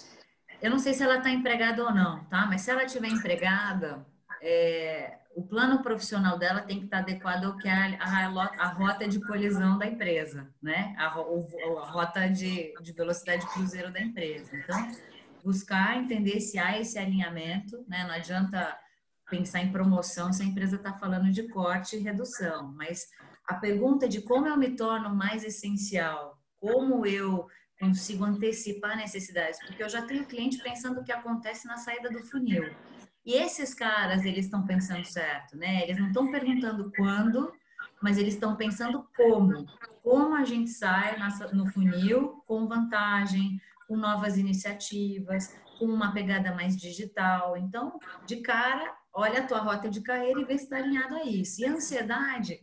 Eu não sei se ela está empregada ou não, tá? Mas se ela estiver empregada, é, o plano profissional dela tem que estar adequado ao que é a, a, a rota de colisão da empresa, né? A, a rota de, de velocidade cruzeiro da empresa. Então, buscar entender se há esse alinhamento, né? Não adianta pensar em promoção se a empresa está falando de corte e redução, mas a pergunta de como eu me torno mais essencial, como eu consigo antecipar necessidades, porque eu já tenho cliente pensando o que acontece na saída do funil. E esses caras, eles estão pensando certo, né? Eles não estão perguntando quando, mas eles estão pensando como. Como a gente sai no funil com vantagem, com novas iniciativas, com uma pegada mais digital. Então, de cara, olha a tua rota de carreira e vê se está alinhado a isso. E a ansiedade,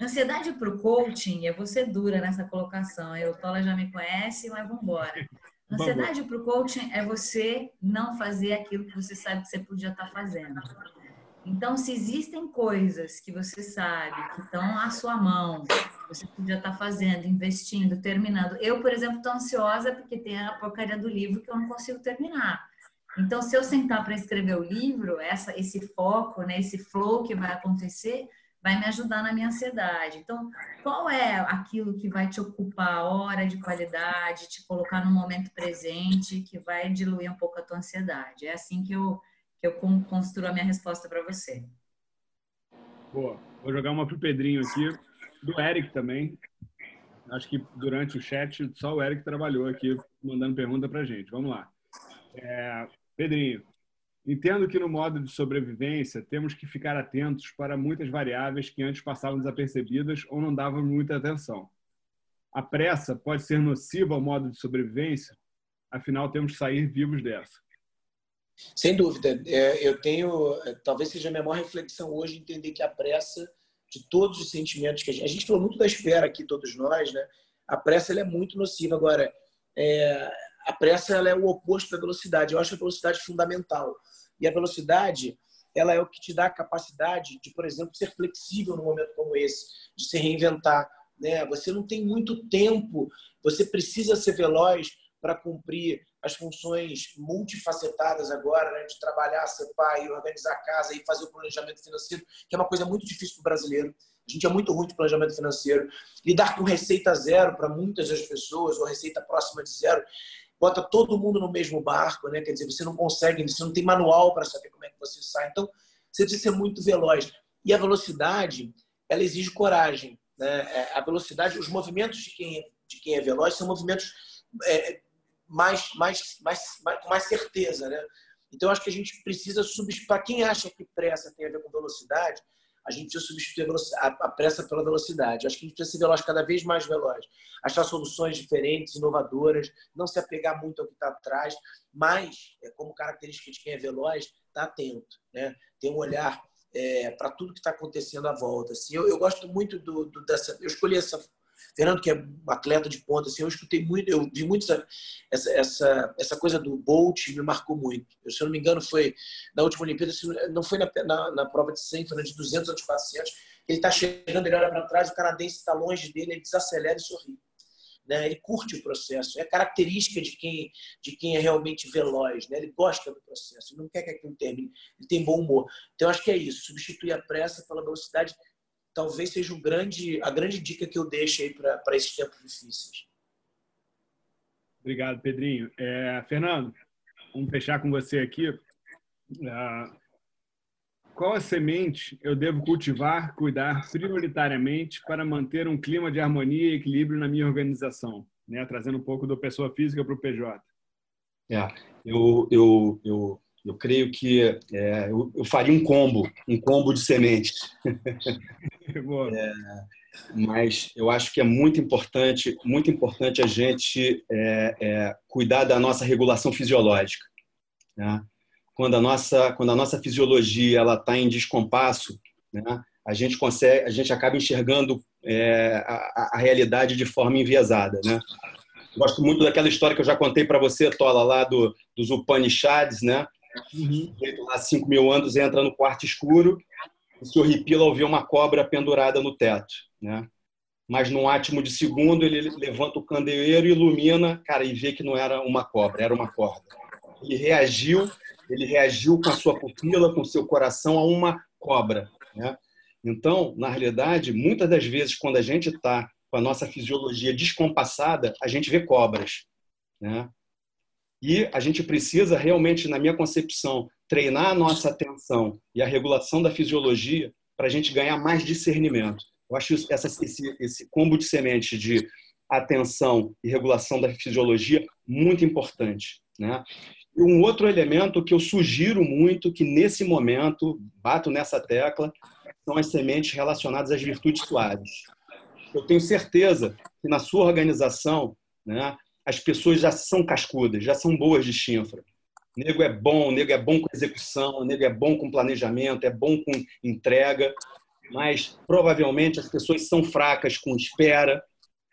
ansiedade para o coaching, eu vou ser dura nessa colocação. Eu, Tola já me conhece, mas vamos embora. Ansiedade para o coaching é você não fazer aquilo que você sabe que você podia estar tá fazendo. Então, se existem coisas que você sabe que estão à sua mão, você podia estar tá fazendo, investindo, terminando. Eu, por exemplo, estou ansiosa porque tem a porcaria do livro que eu não consigo terminar. Então, se eu sentar para escrever o livro, essa, esse foco, né, esse flow que vai acontecer, vai me ajudar na minha ansiedade. Então, qual é aquilo que vai te ocupar a hora de qualidade, te colocar no momento presente, que vai diluir um pouco a tua ansiedade? É assim que eu, que eu construo a minha resposta para você. Boa. Vou jogar uma pro Pedrinho aqui, do Eric também. Acho que durante o chat só o Eric trabalhou aqui, mandando pergunta para gente. Vamos lá. É, Pedrinho, Entendo que no modo de sobrevivência temos que ficar atentos para muitas variáveis que antes passavam desapercebidas ou não davam muita atenção. A pressa pode ser nociva ao modo de sobrevivência, afinal temos que sair vivos dessa. Sem dúvida. É, eu tenho, é, talvez seja a minha maior reflexão hoje, entender que a pressa de todos os sentimentos que a gente, a gente falou muito da espera aqui, todos nós, né? A pressa é muito nociva. Agora, é, a pressa ela é o oposto da velocidade. Eu acho a velocidade fundamental. E a velocidade, ela é o que te dá a capacidade de, por exemplo, ser flexível num momento como esse, de se reinventar. Né? Você não tem muito tempo, você precisa ser veloz para cumprir as funções multifacetadas agora, né? de trabalhar, ser pai, organizar a casa e fazer o planejamento financeiro, que é uma coisa muito difícil para o brasileiro. A gente é muito ruim de planejamento financeiro. Lidar com receita zero para muitas das pessoas, ou receita próxima de zero, bota todo mundo no mesmo barco, né? Quer dizer, você não consegue, você não tem manual para saber como é que você sai. Então, você precisa ser muito veloz. E a velocidade, ela exige coragem. Né? É, a velocidade, os movimentos de quem, de quem é veloz são movimentos é, mais, mais, mais, mais, mais certeza, né? Então, acho que a gente precisa substituir. Para quem acha que pressa tem a ver com velocidade, a gente precisa substituir a, pressa pela velocidade. Acho que a gente precisa ser veloz, cada vez mais veloz. Achar soluções diferentes, inovadoras, não se apegar muito ao que está atrás, mas, é, como característica de quem é veloz, está atento, né? tem um olhar é, para tudo que está acontecendo à volta. Assim, eu, eu gosto muito do, do, dessa. Eu escolhi essa Fernando, que é atleta de ponta, assim, eu escutei muito, eu vi muito essa, essa, essa coisa do Bolt, me marcou muito. Eu, se eu não me engano, foi na última Olimpíada, não foi na, na, na prova de 100, foi na de 200 ou de 400. Ele está chegando, ele olha para trás, o canadense está longe dele, ele desacelera e sorri. Né? Ele curte o processo, é característica de quem, de quem é realmente veloz, né? ele gosta do processo, não quer que aquilo termine, ele tem bom humor. Então, acho que é isso, substituir a pressa pela velocidade talvez seja um grande, a grande dica que eu deixo aí para esses tempos difíceis. Obrigado, Pedrinho. É, Fernando, vamos fechar com você aqui. Uh, qual a semente eu devo cultivar, cuidar prioritariamente para manter um clima de harmonia e equilíbrio na minha organização? Né? Trazendo um pouco da pessoa física para o PJ. É, eu, eu, eu eu creio que é, eu, eu, faria um combo, um combo de sementes. é, mas eu acho que é muito importante, muito importante a gente é, é cuidar da nossa regulação fisiológica. Né? Quando a nossa, quando a nossa fisiologia ela está em descompasso, né? a gente consegue, a gente acaba enxergando é, a, a, realidade de forma enviesada, né? Gosto muito daquela história que eu já contei para você, Tola, lá do, dos Upanishads, né? Uhum. Lá 5 mil anos entra no quarto escuro se horripila ao ver uma cobra pendurada no teto, né? Mas num átimo de segundo ele levanta o candeeiro, ilumina, cara, e vê que não era uma cobra, era uma corda. Ele reagiu, ele reagiu com a sua pupila, com o seu coração a uma cobra, né? Então, na realidade, muitas das vezes quando a gente está com a nossa fisiologia descompassada, a gente vê cobras, né? E a gente precisa realmente, na minha concepção, treinar a nossa atenção e a regulação da fisiologia para a gente ganhar mais discernimento. Eu acho essa, esse, esse combo de sementes de atenção e regulação da fisiologia muito importante. Né? E um outro elemento que eu sugiro muito, que nesse momento, bato nessa tecla, são as sementes relacionadas às virtudes suaves. Eu tenho certeza que na sua organização, né, as pessoas já são cascudas, já são boas de chinfra. Nego é bom, nego é bom com execução, nego é bom com planejamento, é bom com entrega, mas provavelmente as pessoas são fracas com espera,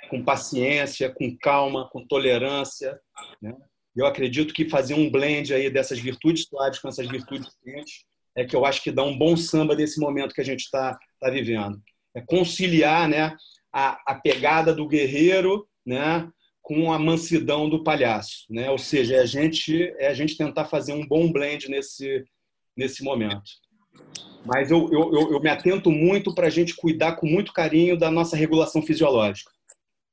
com paciência, com calma, com tolerância. Né? Eu acredito que fazer um blend aí dessas virtudes suaves com essas virtudes quentes é que eu acho que dá um bom samba nesse momento que a gente está tá vivendo. É conciliar né, a, a pegada do guerreiro né, com a mansidão do palhaço, né? Ou seja, é a gente é a gente tentar fazer um bom blend nesse nesse momento. Mas eu, eu, eu me atento muito para a gente cuidar com muito carinho da nossa regulação fisiológica.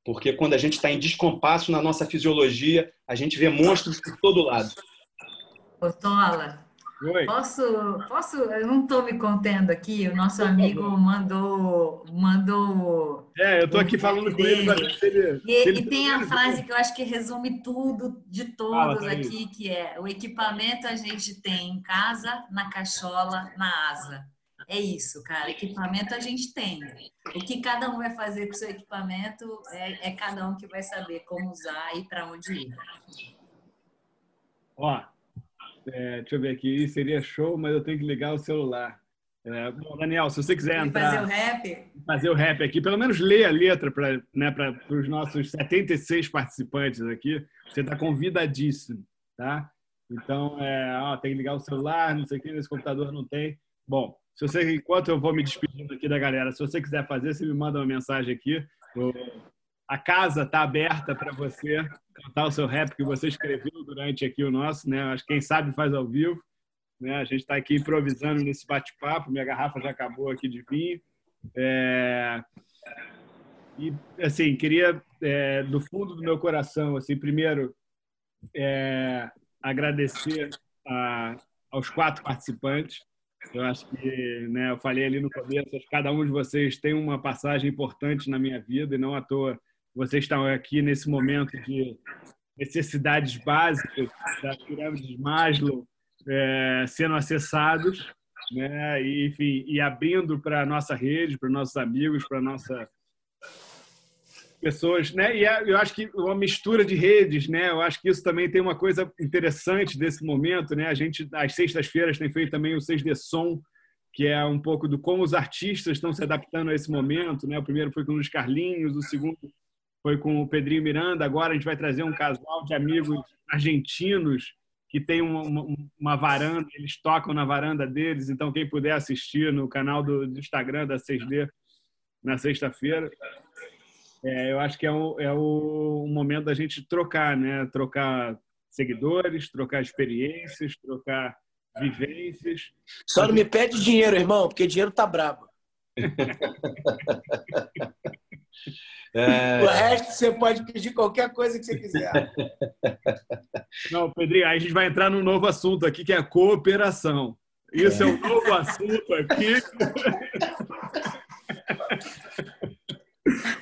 Porque quando a gente está em descompasso na nossa fisiologia, a gente vê monstros por todo lado. Otola, Oi. Posso, posso, eu não estou me contendo aqui, o nosso amigo mandou, mandou. É, eu estou aqui falando com ele. ele e, ele e tem a frase que eu acho que resume tudo de todos Fala, aqui, que é o equipamento a gente tem em casa, na cachola, na asa. É isso, cara. Equipamento a gente tem. O que cada um vai fazer com o seu equipamento é, é cada um que vai saber como usar e para onde ir. Ó, é, deixa eu ver aqui, seria show, mas eu tenho que ligar o celular. É, bom, Daniel, se você quiser entrar. Fazer o rap? Fazer o rap aqui, pelo menos ler a letra para né, os nossos 76 participantes aqui. Você está convidadíssimo, tá? Então, é, ó, tem que ligar o celular, não sei o que, nesse computador não tem. Bom, se você, enquanto eu vou me despedindo aqui da galera, se você quiser fazer, você me manda uma mensagem aqui. A casa está aberta para você cantar o seu rap que você escreveu durante aqui o nosso, né? Acho que quem sabe faz ao vivo. Né? A gente está aqui improvisando nesse bate-papo. Minha garrafa já acabou aqui de vinho. É... E, assim, queria, é, do fundo do meu coração, assim, primeiro, é, agradecer a, aos quatro participantes. Eu acho que, né, eu falei ali no começo, cada um de vocês tem uma passagem importante na minha vida e não à toa vocês estão aqui nesse momento de necessidades básicas da pirâmide de Maslow é, sendo acessados, né? E, enfim, e abrindo para a nossa rede, para nossos amigos, para nossa pessoas, né? E é, eu acho que uma mistura de redes, né? Eu acho que isso também tem uma coisa interessante desse momento, né? A gente às sextas-feiras tem feito também o Seis de Som, que é um pouco do como os artistas estão se adaptando a esse momento, né? O primeiro foi com os Carlinhos, o segundo foi com o Pedrinho Miranda. Agora a gente vai trazer um casal de amigos argentinos que tem uma, uma, uma, varanda, eles tocam na varanda deles. Então, quem puder assistir no canal do, do Instagram da 6D na sexta-feira, é, eu acho que é o, é o, momento da gente trocar, né? Trocar seguidores, trocar experiências, trocar vivências. Só não me pede dinheiro, irmão, porque dinheiro tá brabo. É... O resto você pode pedir qualquer coisa que você quiser. Não, Pedrinho, aí a gente vai entrar num novo assunto aqui, que é a cooperação. Isso é, é um novo assunto aqui.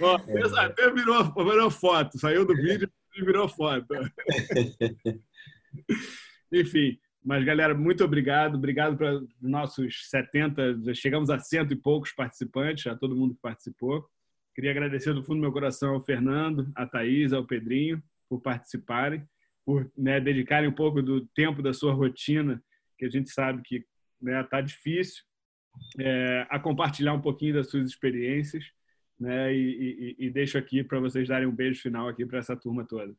Ó, até virou, virou foto, saiu do vídeo e virou foto. Enfim, mas galera, muito obrigado. Obrigado para os nossos 70, chegamos a cento e poucos participantes, a todo mundo que participou. Queria agradecer do fundo do meu coração ao Fernando, à Thaís, ao Pedrinho, por participarem, por né, dedicarem um pouco do tempo da sua rotina, que a gente sabe que está né, tá difícil, é, a compartilhar um pouquinho das suas experiências. né? E, e, e deixo aqui para vocês darem um beijo final aqui para essa turma toda.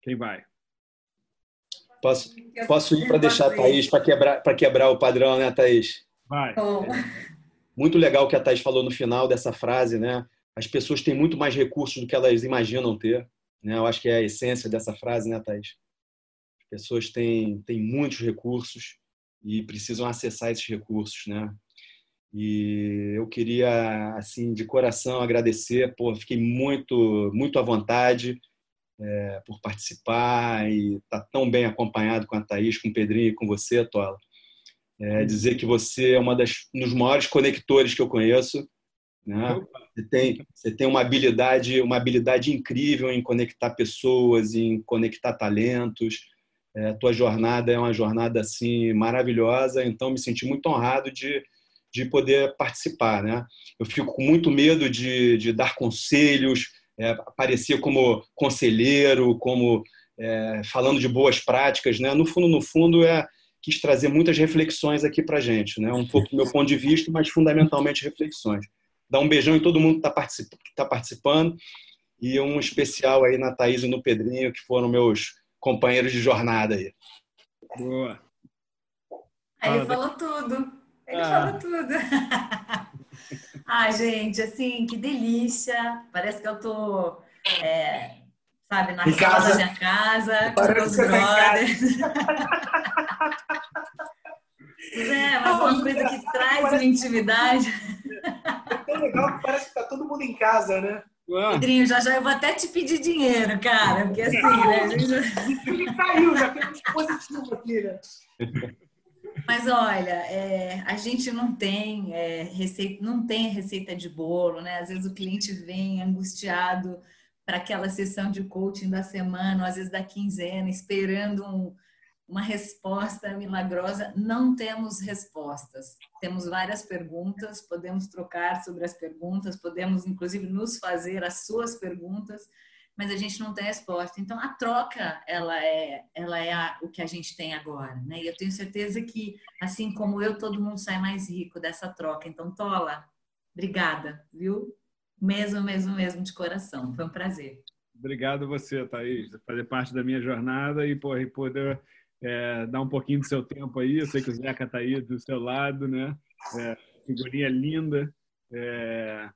Quem vai? Posso, posso ir para deixar a Thaís para quebrar, quebrar o padrão, né, Thaís? Vai. Muito legal o que a Thaís falou no final dessa frase, né? As pessoas têm muito mais recursos do que elas imaginam ter. Né? Eu acho que é a essência dessa frase, né, Thaís? As pessoas têm, têm muitos recursos e precisam acessar esses recursos, né? E eu queria, assim, de coração agradecer, pô, fiquei muito, muito à vontade é, por participar e tá tão bem acompanhado com a Thaís, com o Pedrinho e com você, Tola. É, dizer que você é uma das, um dos maiores conectores que eu conheço. Né? Você, tem, você tem uma habilidade, uma habilidade incrível em conectar pessoas, em conectar talentos. É, tua jornada é uma jornada assim maravilhosa, então me senti muito honrado de, de poder participar. Né? Eu fico com muito medo de, de dar conselhos, é, aparecer como conselheiro, como é, falando de boas práticas. Né? No fundo, no fundo, é quis trazer muitas reflexões aqui para gente, né? um pouco do meu ponto de vista, mas fundamentalmente reflexões. Dar um beijão em todo mundo que está tá participando e um especial aí na Thaís e no Pedrinho, que foram meus companheiros de jornada aí. Boa. Aí ele falou tudo. Ele ah. falou tudo. ah, gente, assim, que delícia. Parece que eu tô, é, sabe, na casa. da minha casa, com meus tá brothers. é, mas uma coisa que traz uma intimidade. É tão legal que parece que tá todo mundo em casa, né? Pedrinho, já já eu vou até te pedir dinheiro, cara, porque assim, né? A gente... Ele caiu, já temos positivo aqui, né? Mas olha, é, a gente não tem é, receita, não tem receita de bolo, né? Às vezes o cliente vem angustiado para aquela sessão de coaching da semana, ou às vezes da quinzena, esperando um, uma resposta milagrosa. Não temos respostas. Temos várias perguntas, podemos trocar sobre as perguntas, podemos inclusive nos fazer as suas perguntas mas a gente não tem resposta. Então a troca ela é ela é a, o que a gente tem agora, né? E eu tenho certeza que assim como eu, todo mundo sai mais rico dessa troca. Então Tola, obrigada, viu? Mesmo, mesmo, mesmo de coração. Foi um prazer. Obrigado você, Thaís, por fazer parte da minha jornada e por poder é, dar um pouquinho do seu tempo aí. Eu sei que o Zeca está aí do seu lado, né? É, figurinha linda. É,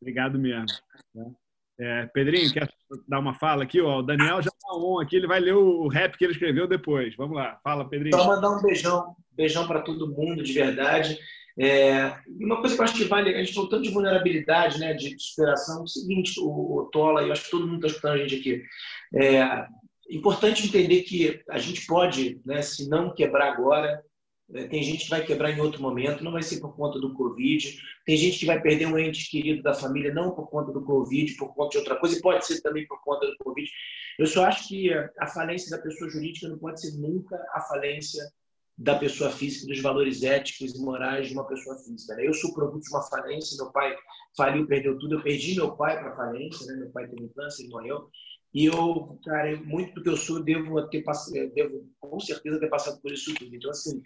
obrigado mesmo. Né? É, Pedrinho, quer dar uma fala aqui? Ó, o Daniel já está on aqui, ele vai ler o rap que ele escreveu depois. Vamos lá, fala, Pedrinho. Só mandar um beijão, beijão para todo mundo, de verdade. É, uma coisa que eu acho que vale, a gente falou tanto de vulnerabilidade, né, de superação, é o seguinte, o, o Tola, eu acho que todo mundo está escutando a gente aqui, é importante entender que a gente pode, né, se não quebrar agora, é, tem gente que vai quebrar em outro momento, não vai ser por conta do Covid. Tem gente que vai perder um ente querido da família, não por conta do Covid, por conta de outra coisa, e pode ser também por conta do Covid. Eu só acho que a falência da pessoa jurídica não pode ser nunca a falência da pessoa física, dos valores éticos e morais de uma pessoa física. Né? Eu sou produto de uma falência, meu pai faliu, perdeu tudo. Eu perdi meu pai para falência, né? meu pai teve câncer, ele morreu. E eu, cara, muito do que eu sou, devo ter passado, devo com certeza ter passado por isso tudo. Então, assim,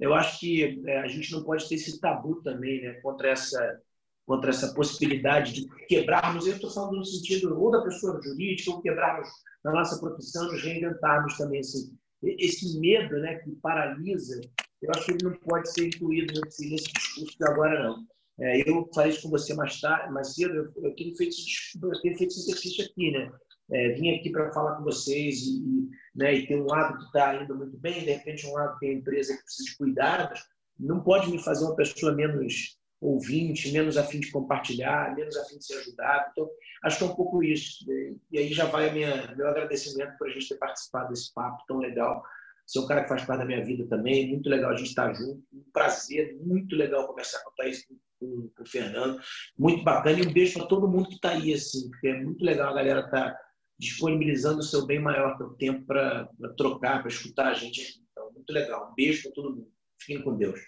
eu acho que é, a gente não pode ter esse tabu também, né, contra essa contra essa possibilidade de quebrarmos, eu estou falando no sentido ou da pessoa jurídica, ou quebrarmos na nossa profissão, nos reinventarmos também. Assim, esse medo né, que paralisa, eu acho que ele não pode ser incluído nesse, discurso de agora, não. É, eu falei isso com você mais tarde, mais cedo, eu, eu tenho feito, eu tenho feito esse exercício aqui, né? é, vim aqui para falar com vocês e, e, né, e tem um lado que está indo muito bem, de repente um lado tem empresa que precisa de cuidados, não pode me fazer uma pessoa menos ouvinte, menos afim de compartilhar, menos afim de ser ajudado. Então, acho que é um pouco isso. Né? E aí já vai minha, meu agradecimento por a gente ter participado desse papo tão legal. Você é um cara que faz parte da minha vida também, muito legal a gente estar junto, um prazer, muito legal conversar com o Thaís, com, com o Fernando, muito bacana. E um beijo para todo mundo que está aí, assim, porque é muito legal a galera estar tá disponibilizando o seu bem maior o tempo para trocar, para escutar a gente. Então, muito legal. Um beijo para todo mundo. Fiquem com Deus.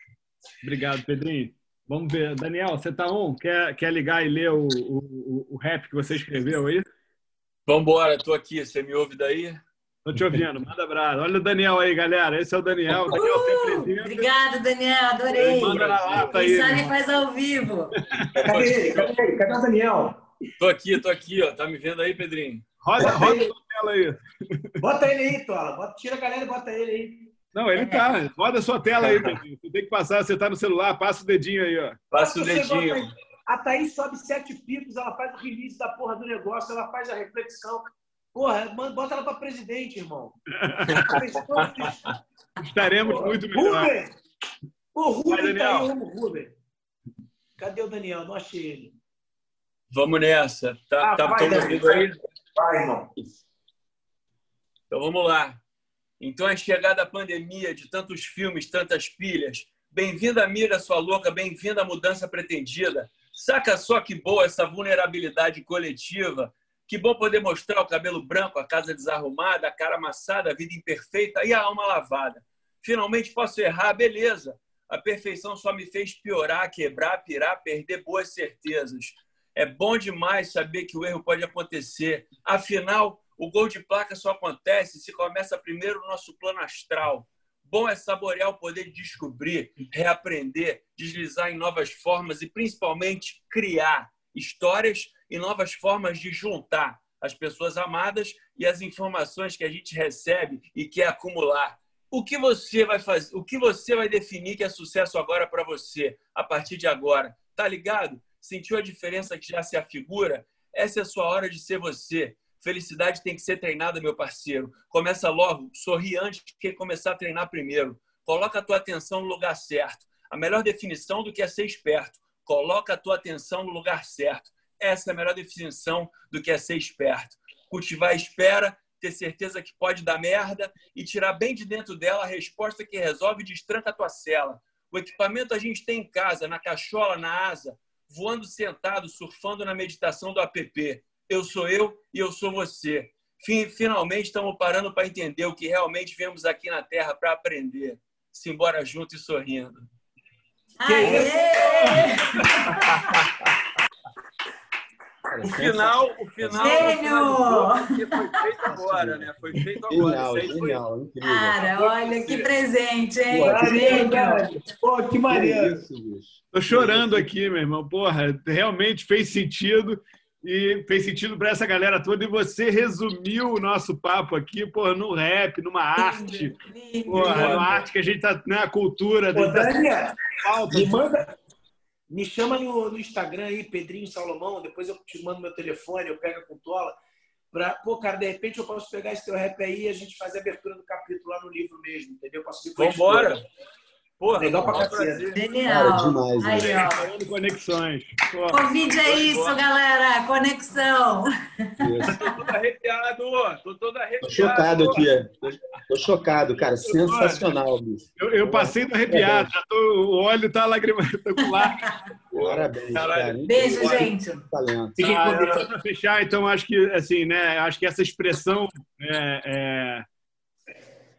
Obrigado, Pedrinho. Vamos ver. Daniel, você está on? Quer, quer ligar e ler o, o, o rap que você escreveu aí? Vamos embora, estou aqui. Você me ouve daí? Tô te ouvindo, manda abraço. Olha o Daniel aí, galera. Esse é o Daniel. Daniel uh, Obrigado, Daniel. Adorei. Manda na lata aí. Quem sabe faz ao vivo. Cadê ele? Cadê ele? Cadê o Daniel? Tô aqui, tô aqui, ó. Tá me vendo aí, Pedrinho? Roda, roda a tela aí. Bota ele aí, Tola. Bota, tira a galera e bota ele aí. Não, ele tá. Roda a sua tela aí, Pedrinho. Você tem que passar, você tá no celular, passa o dedinho aí, ó. Passa o dedinho. A Thaís sobe sete picos, ela faz o release da porra do negócio, ela faz a reflexão. Porra, bota ela para presidente, irmão. Estaremos Porra, muito melhor. Ruben! O Ruben tá aí, eu amo o Ruben. Cadê o Daniel? Não achei ele. Vamos nessa. Tá, ah, tá todo mundo aí? Vai, irmão. Então vamos lá. Então a chegada da pandemia, de tantos filmes, tantas pilhas. Bem-vinda, Mira, sua louca. Bem-vinda à mudança pretendida. Saca só que boa essa vulnerabilidade coletiva. Que bom poder mostrar o cabelo branco, a casa desarrumada, a cara amassada, a vida imperfeita e a alma lavada. Finalmente posso errar, beleza. A perfeição só me fez piorar, quebrar, pirar, perder boas certezas. É bom demais saber que o erro pode acontecer. Afinal, o gol de placa só acontece se começa primeiro o nosso plano astral. Bom é saborear o poder de descobrir, reaprender, deslizar em novas formas e, principalmente, criar histórias e novas formas de juntar as pessoas amadas e as informações que a gente recebe e quer acumular. O que você vai fazer? O que você vai definir que é sucesso agora para você, a partir de agora? Tá ligado? Sentiu a diferença que já se afigura? Essa é a sua hora de ser você. Felicidade tem que ser treinada, meu parceiro. Começa logo, sorri antes de começar a treinar primeiro. Coloca a tua atenção no lugar certo. A melhor definição do que é ser esperto. Coloca a tua atenção no lugar certo. Essa é a melhor definição do que é ser esperto. Cultivar a espera, ter certeza que pode dar merda e tirar bem de dentro dela a resposta que resolve e destranca a tua cela. O equipamento a gente tem em casa, na cachola, na asa, voando sentado, surfando na meditação do app eu sou eu e eu sou você. Finalmente estamos parando para entender o que realmente viemos aqui na Terra para aprender. Simbora junto e sorrindo. O final, o final Gênio! foi feito agora, né? Foi feito agora. Genial, genial, incrível. Cara, olha que presente, hein? Gênio! Pô, que maneiro. Tô chorando aqui, meu irmão. Porra, realmente fez sentido e fez sentido para essa galera toda. E você resumiu o nosso papo aqui, pô, no rap, numa arte, porra, numa arte que a gente tá né, cultura. Pô, Dania, me manda, me chama no, no, Instagram aí, Pedrinho Salomão. Depois eu te mando meu telefone, eu pego a contola. Pra, pô, cara, de repente eu posso pegar esse teu rap aí e a gente fazer a abertura do capítulo lá no livro mesmo, entendeu? Posso ir Vambora! Porra, legal pra cacete. Genial. Cara, demais, Aí, né? ó. Conexões. Covid é isso, galera. Conexão. Isso. Tô todo arrepiado. Tô todo arrepiado. Tô chocado aqui. Tô chocado, cara. Sensacional, bicho. Eu, eu passei do arrepiado. Já tô, o óleo tá lagrimando. Tô com Parabéns, cara. Beijo, gente. Talento. Ah, para fechar, então, acho que, assim, né, acho que essa expressão é, é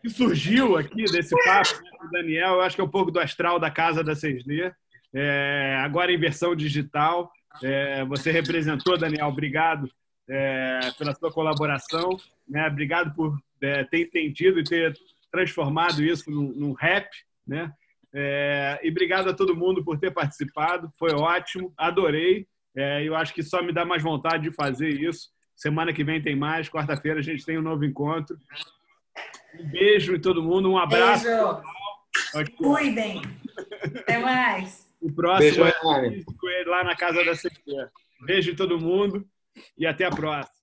que surgiu aqui desse papo né, com o Daniel, eu acho que é um pouco do astral da casa da 6D, é, agora em versão digital. É, você representou, Daniel, obrigado é, pela sua colaboração, né? obrigado por é, ter entendido e ter transformado isso num, num rap, né? É, e obrigado a todo mundo por ter participado, foi ótimo, adorei. É, eu acho que só me dá mais vontade de fazer isso. Semana que vem tem mais, quarta-feira a gente tem um novo encontro. Um beijo em todo mundo, um abraço. Beijo. Cuidem. Até mais. O próximo beijo, é lá na casa da CP. Beijo em todo mundo e até a próxima.